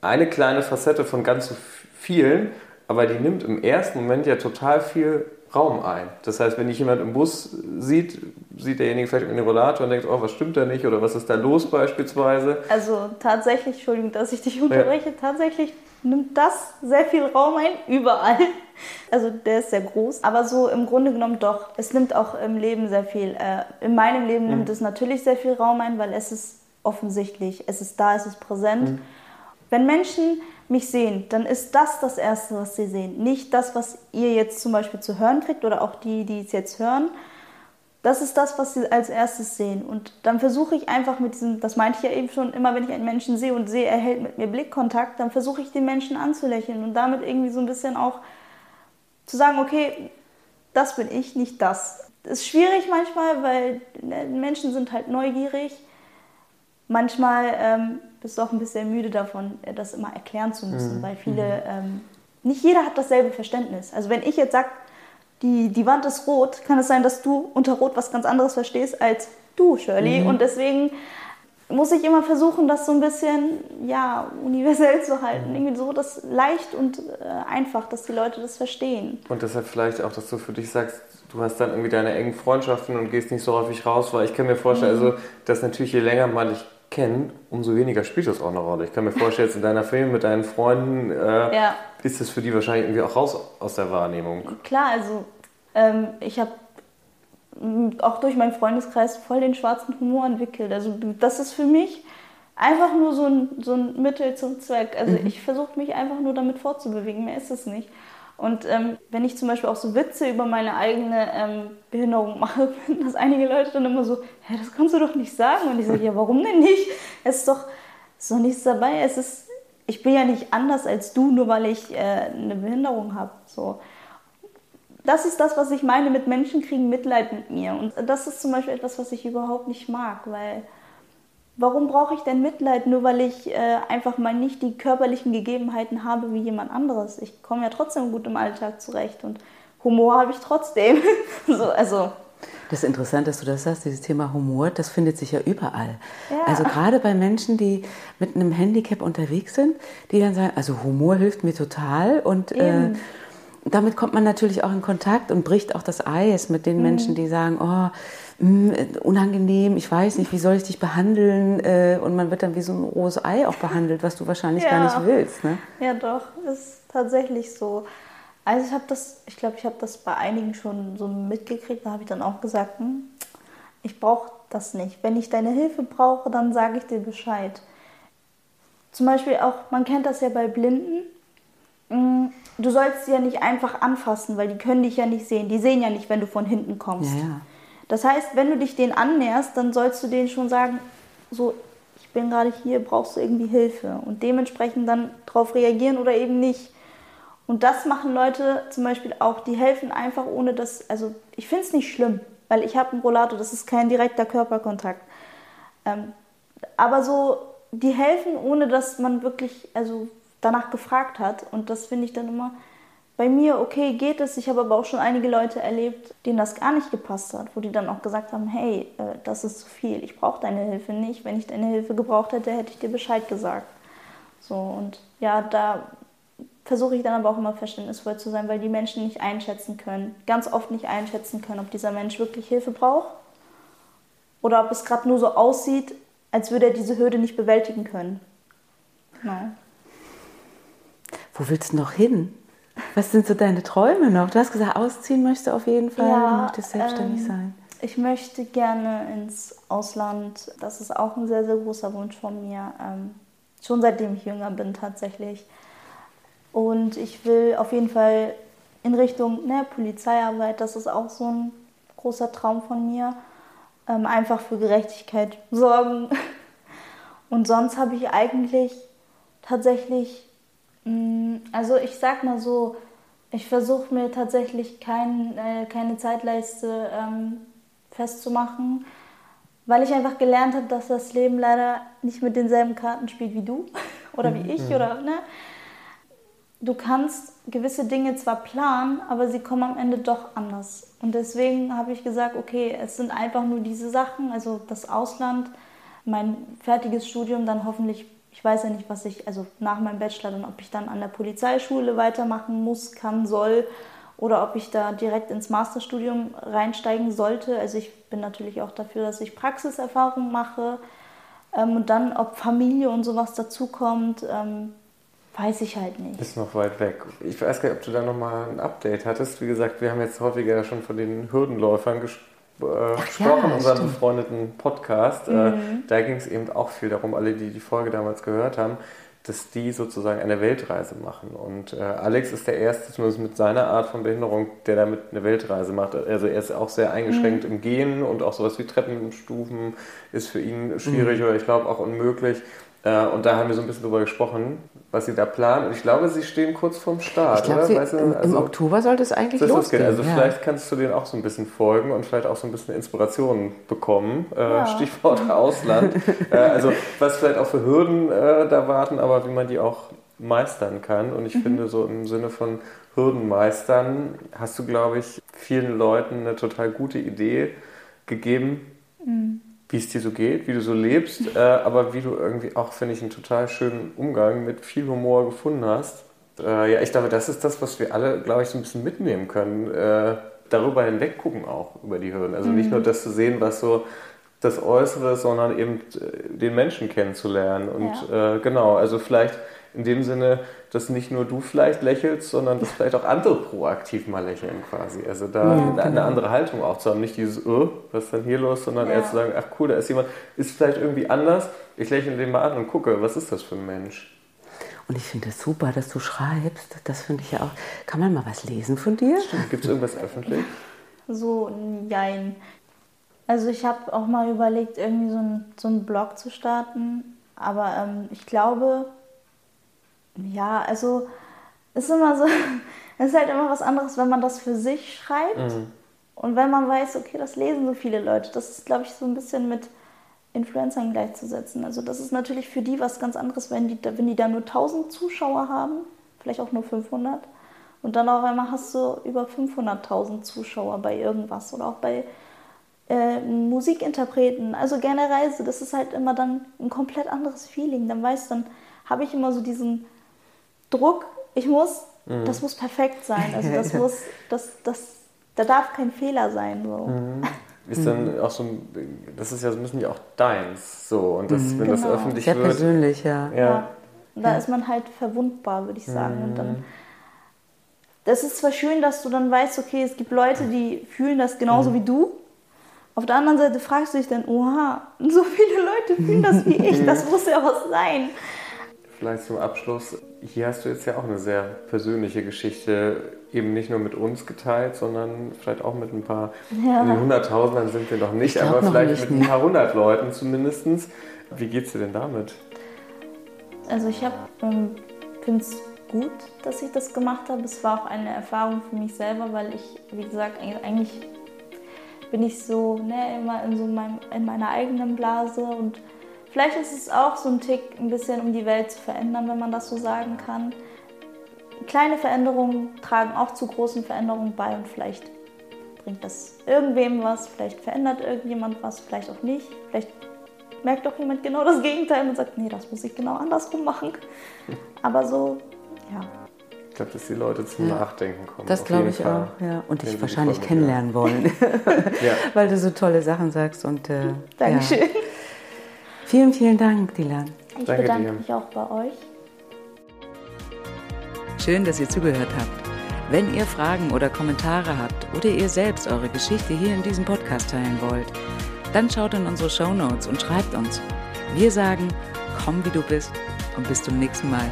eine kleine Facette von ganz so vielen, aber die nimmt im ersten Moment ja total viel Raum ein. Das heißt, wenn dich jemand im Bus sieht, sieht derjenige vielleicht in den Rollator und denkt, oh, was stimmt da nicht oder was ist da los beispielsweise? Also tatsächlich, Entschuldigung, dass ich dich unterbreche, ja. tatsächlich nimmt das sehr viel Raum ein, überall. Also der ist sehr groß, aber so im Grunde genommen doch. Es nimmt auch im Leben sehr viel, äh, in meinem Leben mhm. nimmt es natürlich sehr viel Raum ein, weil es ist offensichtlich, es ist da, es ist präsent. Mhm. Wenn Menschen mich sehen, dann ist das das Erste, was sie sehen. Nicht das, was ihr jetzt zum Beispiel zu hören kriegt oder auch die, die es jetzt hören. Das ist das, was sie als erstes sehen. Und dann versuche ich einfach mit diesem, das meinte ich ja eben schon, immer wenn ich einen Menschen sehe und sehe, er hält mit mir Blickkontakt, dann versuche ich den Menschen anzulächeln und damit irgendwie so ein bisschen auch zu sagen, okay, das bin ich, nicht das. Das ist schwierig manchmal, weil ne, Menschen sind halt neugierig. Manchmal ähm, bist du auch ein bisschen müde davon, das immer erklären zu müssen, mhm. weil viele, mhm. ähm, nicht jeder hat dasselbe Verständnis. Also wenn ich jetzt sage, die, die Wand ist rot, kann es sein, dass du unter Rot was ganz anderes verstehst als du, Shirley. Mhm. Und deswegen muss ich immer versuchen, das so ein bisschen ja, universell zu halten. Mhm. Irgendwie so das leicht und äh, einfach, dass die Leute das verstehen. Und deshalb vielleicht auch, dass du für dich sagst, du hast dann irgendwie deine engen Freundschaften und gehst nicht so häufig raus, weil ich kann mir vorstellen, mhm. also, dass natürlich je länger man dich kennen, umso weniger spielt das auch eine Rolle. Ich kann mir vorstellen, jetzt in deiner Film mit deinen Freunden äh, ja. ist das für die wahrscheinlich irgendwie auch raus aus der Wahrnehmung. Klar, also ähm, ich habe auch durch meinen Freundeskreis voll den schwarzen Humor entwickelt. Also das ist für mich einfach nur so ein, so ein Mittel zum Zweck. Also mhm. ich versuche mich einfach nur damit fortzubewegen, mehr ist es nicht. Und ähm, wenn ich zum Beispiel auch so Witze über meine eigene ähm, Behinderung mache, dass einige Leute dann immer so, ja, das kannst du doch nicht sagen. Und ich sage, ja, warum denn nicht? Es ist doch, doch nichts dabei. Es ist, ich bin ja nicht anders als du, nur weil ich äh, eine Behinderung habe. So. Das ist das, was ich meine mit Menschen kriegen Mitleid mit mir. Und das ist zum Beispiel etwas, was ich überhaupt nicht mag, weil warum brauche ich denn Mitleid, nur weil ich äh, einfach mal nicht die körperlichen Gegebenheiten habe wie jemand anderes? Ich komme ja trotzdem gut im Alltag zurecht und Humor habe ich trotzdem. so, also. Das ist interessant, dass du das sagst, dieses Thema Humor, das findet sich ja überall. Ja. Also gerade bei Menschen, die mit einem Handicap unterwegs sind, die dann sagen, also Humor hilft mir total und äh, damit kommt man natürlich auch in Kontakt und bricht auch das Eis mit den mhm. Menschen, die sagen, oh, unangenehm, ich weiß nicht, wie soll ich dich behandeln? Äh, und man wird dann wie so ein rohes Ei auch behandelt, was du wahrscheinlich ja. gar nicht willst. Ne? Ja, doch, ist tatsächlich so. Also ich habe das, ich glaube, ich habe das bei einigen schon so mitgekriegt, da habe ich dann auch gesagt, hm, ich brauche das nicht. Wenn ich deine Hilfe brauche, dann sage ich dir Bescheid. Zum Beispiel auch, man kennt das ja bei Blinden, hm, du sollst sie ja nicht einfach anfassen, weil die können dich ja nicht sehen. Die sehen ja nicht, wenn du von hinten kommst. Ja, ja. Das heißt, wenn du dich denen annäherst, dann sollst du denen schon sagen, so, ich bin gerade hier, brauchst du irgendwie Hilfe. Und dementsprechend dann darauf reagieren oder eben nicht. Und das machen Leute zum Beispiel auch, die helfen einfach ohne das, also ich finde es nicht schlimm, weil ich habe einen Rollator, das ist kein direkter Körperkontakt. Ähm, aber so, die helfen ohne dass man wirklich, also danach gefragt hat. Und das finde ich dann immer, bei mir, okay, geht es. Ich habe aber auch schon einige Leute erlebt, denen das gar nicht gepasst hat, wo die dann auch gesagt haben, hey, äh, das ist zu viel, ich brauche deine Hilfe nicht. Wenn ich deine Hilfe gebraucht hätte, hätte ich dir Bescheid gesagt. So, und ja, da versuche ich dann aber auch immer verständnisvoll zu sein, weil die Menschen nicht einschätzen können, ganz oft nicht einschätzen können, ob dieser Mensch wirklich Hilfe braucht oder ob es gerade nur so aussieht, als würde er diese Hürde nicht bewältigen können. Genau. Wo willst du noch hin? Was sind so deine Träume noch? Du hast gesagt, ausziehen möchtest du auf jeden Fall, ja, du möchtest selbstständig ähm, sein. Ich möchte gerne ins Ausland. Das ist auch ein sehr, sehr großer Wunsch von mir. Ähm, schon seitdem ich jünger bin tatsächlich. Und ich will auf jeden Fall in Richtung ne, Polizeiarbeit. Das ist auch so ein großer Traum von mir. Ähm, einfach für Gerechtigkeit sorgen. Und sonst habe ich eigentlich tatsächlich also ich sag mal so, ich versuche mir tatsächlich kein, äh, keine Zeitleiste ähm, festzumachen, weil ich einfach gelernt habe, dass das Leben leider nicht mit denselben Karten spielt wie du oder wie ich mhm. oder ne. Du kannst gewisse Dinge zwar planen, aber sie kommen am Ende doch anders. Und deswegen habe ich gesagt, okay, es sind einfach nur diese Sachen, also das Ausland, mein fertiges Studium, dann hoffentlich ich weiß ja nicht, was ich, also nach meinem Bachelor, dann ob ich dann an der Polizeischule weitermachen muss, kann, soll oder ob ich da direkt ins Masterstudium reinsteigen sollte. Also ich bin natürlich auch dafür, dass ich Praxiserfahrung mache. Ähm, und dann, ob Familie und sowas dazukommt, ähm, weiß ich halt nicht. Ist noch weit weg. Ich weiß gar nicht, ob du da nochmal ein Update hattest. Wie gesagt, wir haben jetzt häufiger schon von den Hürdenläufern gesprochen gesprochen, ja, unserem befreundeten Podcast. Äh, mhm. da ging es eben auch viel darum, alle, die die Folge damals gehört haben, dass die sozusagen eine Weltreise machen. Und äh, Alex ist der Erste, zumindest mit seiner Art von Behinderung, der damit eine Weltreise macht. Also er ist auch sehr eingeschränkt mhm. im Gehen und auch sowas wie Treppenstufen ist für ihn schwierig mhm. oder ich glaube auch unmöglich. Äh, und da haben wir so ein bisschen drüber gesprochen, was sie da planen. Und ich glaube, sie stehen kurz vorm Start, ich glaub, oder? Sie, weißt du, im, also, Oktober sollte es eigentlich losgehen. Also ja. vielleicht kannst du denen auch so ein bisschen folgen und vielleicht auch so ein bisschen Inspiration bekommen. Äh, ja. Stichwort Ausland. äh, also was vielleicht auch für Hürden äh, da warten, aber wie man die auch meistern kann. Und ich mhm. finde, so im Sinne von Hürden meistern, hast du, glaube ich, vielen Leuten eine total gute Idee gegeben. Mhm wie es dir so geht, wie du so lebst, äh, aber wie du irgendwie auch, finde ich, einen total schönen Umgang mit viel Humor gefunden hast. Äh, ja, ich glaube, das ist das, was wir alle, glaube ich, so ein bisschen mitnehmen können. Äh, darüber hinweg gucken auch, über die Hürden. Also mhm. nicht nur das zu sehen, was so das Äußere, sondern eben äh, den Menschen kennenzulernen. Und ja. äh, genau, also vielleicht in dem Sinne, dass nicht nur du vielleicht lächelst, sondern dass vielleicht auch andere proaktiv mal lächeln quasi. Also da ja, eine, genau. andere Haltung auch zu haben. Nicht dieses, oh, was ist denn hier los, sondern ja. eher zu sagen, ach cool, da ist jemand, ist vielleicht irgendwie anders. Ich lächle den mal an und gucke, was ist das für ein Mensch? Und ich finde es super, dass du schreibst. Das finde ich ja auch. Kann man mal was lesen von dir? Gibt es irgendwas öffentlich? So, jein. Also ich habe auch mal überlegt, irgendwie so, ein, so einen Blog zu starten. Aber ähm, ich glaube, ja, also ist immer so, es ist halt immer was anderes, wenn man das für sich schreibt. Mhm. Und wenn man weiß, okay, das lesen so viele Leute. Das ist, glaube ich, so ein bisschen mit Influencern gleichzusetzen. Also das ist natürlich für die was ganz anderes, wenn die, wenn die da nur 1000 Zuschauer haben, vielleicht auch nur 500. Und dann auf einmal hast du über 500.000 Zuschauer bei irgendwas oder auch bei äh, Musikinterpreten. Also generell, so, das ist halt immer dann ein komplett anderes Feeling. Dann weißt dann habe ich immer so diesen Druck, ich muss, mhm. das muss perfekt sein. Also das muss, das, das, da darf kein Fehler sein. So. Mhm. Ist dann auch so das ist ja so ein bisschen auch deins. So. Und das, mhm. wenn genau. das öffentlich Sehr wird. persönlich, ja. ja. ja. Und da ja. ist man halt verwundbar, würde ich sagen. Und dann mhm. das ist zwar schön, dass du dann weißt, okay, es gibt Leute, die fühlen das genauso mhm. wie du. Auf der anderen Seite fragst du dich dann, oha, so viele Leute fühlen das wie ich, das muss ja was sein. Vielleicht zum Abschluss, hier hast du jetzt ja auch eine sehr persönliche Geschichte, eben nicht nur mit uns geteilt, sondern vielleicht auch mit ein paar, ja. in den Hunderttausendern sind wir noch nicht, aber vielleicht nicht, mit ein paar hundert Leuten zumindest. Wie geht's dir denn damit? Also ich ähm, finde es gut, dass ich das gemacht habe. Es war auch eine Erfahrung für mich selber, weil ich, wie gesagt, eigentlich bin ich so ne, immer in, so mein, in meiner eigenen Blase und Vielleicht ist es auch so ein Tick, ein bisschen um die Welt zu verändern, wenn man das so sagen kann. Kleine Veränderungen tragen auch zu großen Veränderungen bei und vielleicht bringt das irgendwem was, vielleicht verändert irgendjemand was, vielleicht auch nicht. Vielleicht merkt auch jemand genau das Gegenteil und sagt, nee, das muss ich genau andersrum machen. Aber so, ja. Ich glaube, dass die Leute zum ja. Nachdenken kommen. Das glaube ich Fall. auch, ja. Und dich wahrscheinlich kennenlernen wollen. ja. Weil du so tolle Sachen sagst und. Äh, Dankeschön. Ja. Vielen, vielen Dank, Dilan. Ich Danke bedanke dir. mich auch bei euch. Schön, dass ihr zugehört habt. Wenn ihr Fragen oder Kommentare habt oder ihr selbst eure Geschichte hier in diesem Podcast teilen wollt, dann schaut in unsere Show Notes und schreibt uns. Wir sagen, komm wie du bist und bis zum nächsten Mal.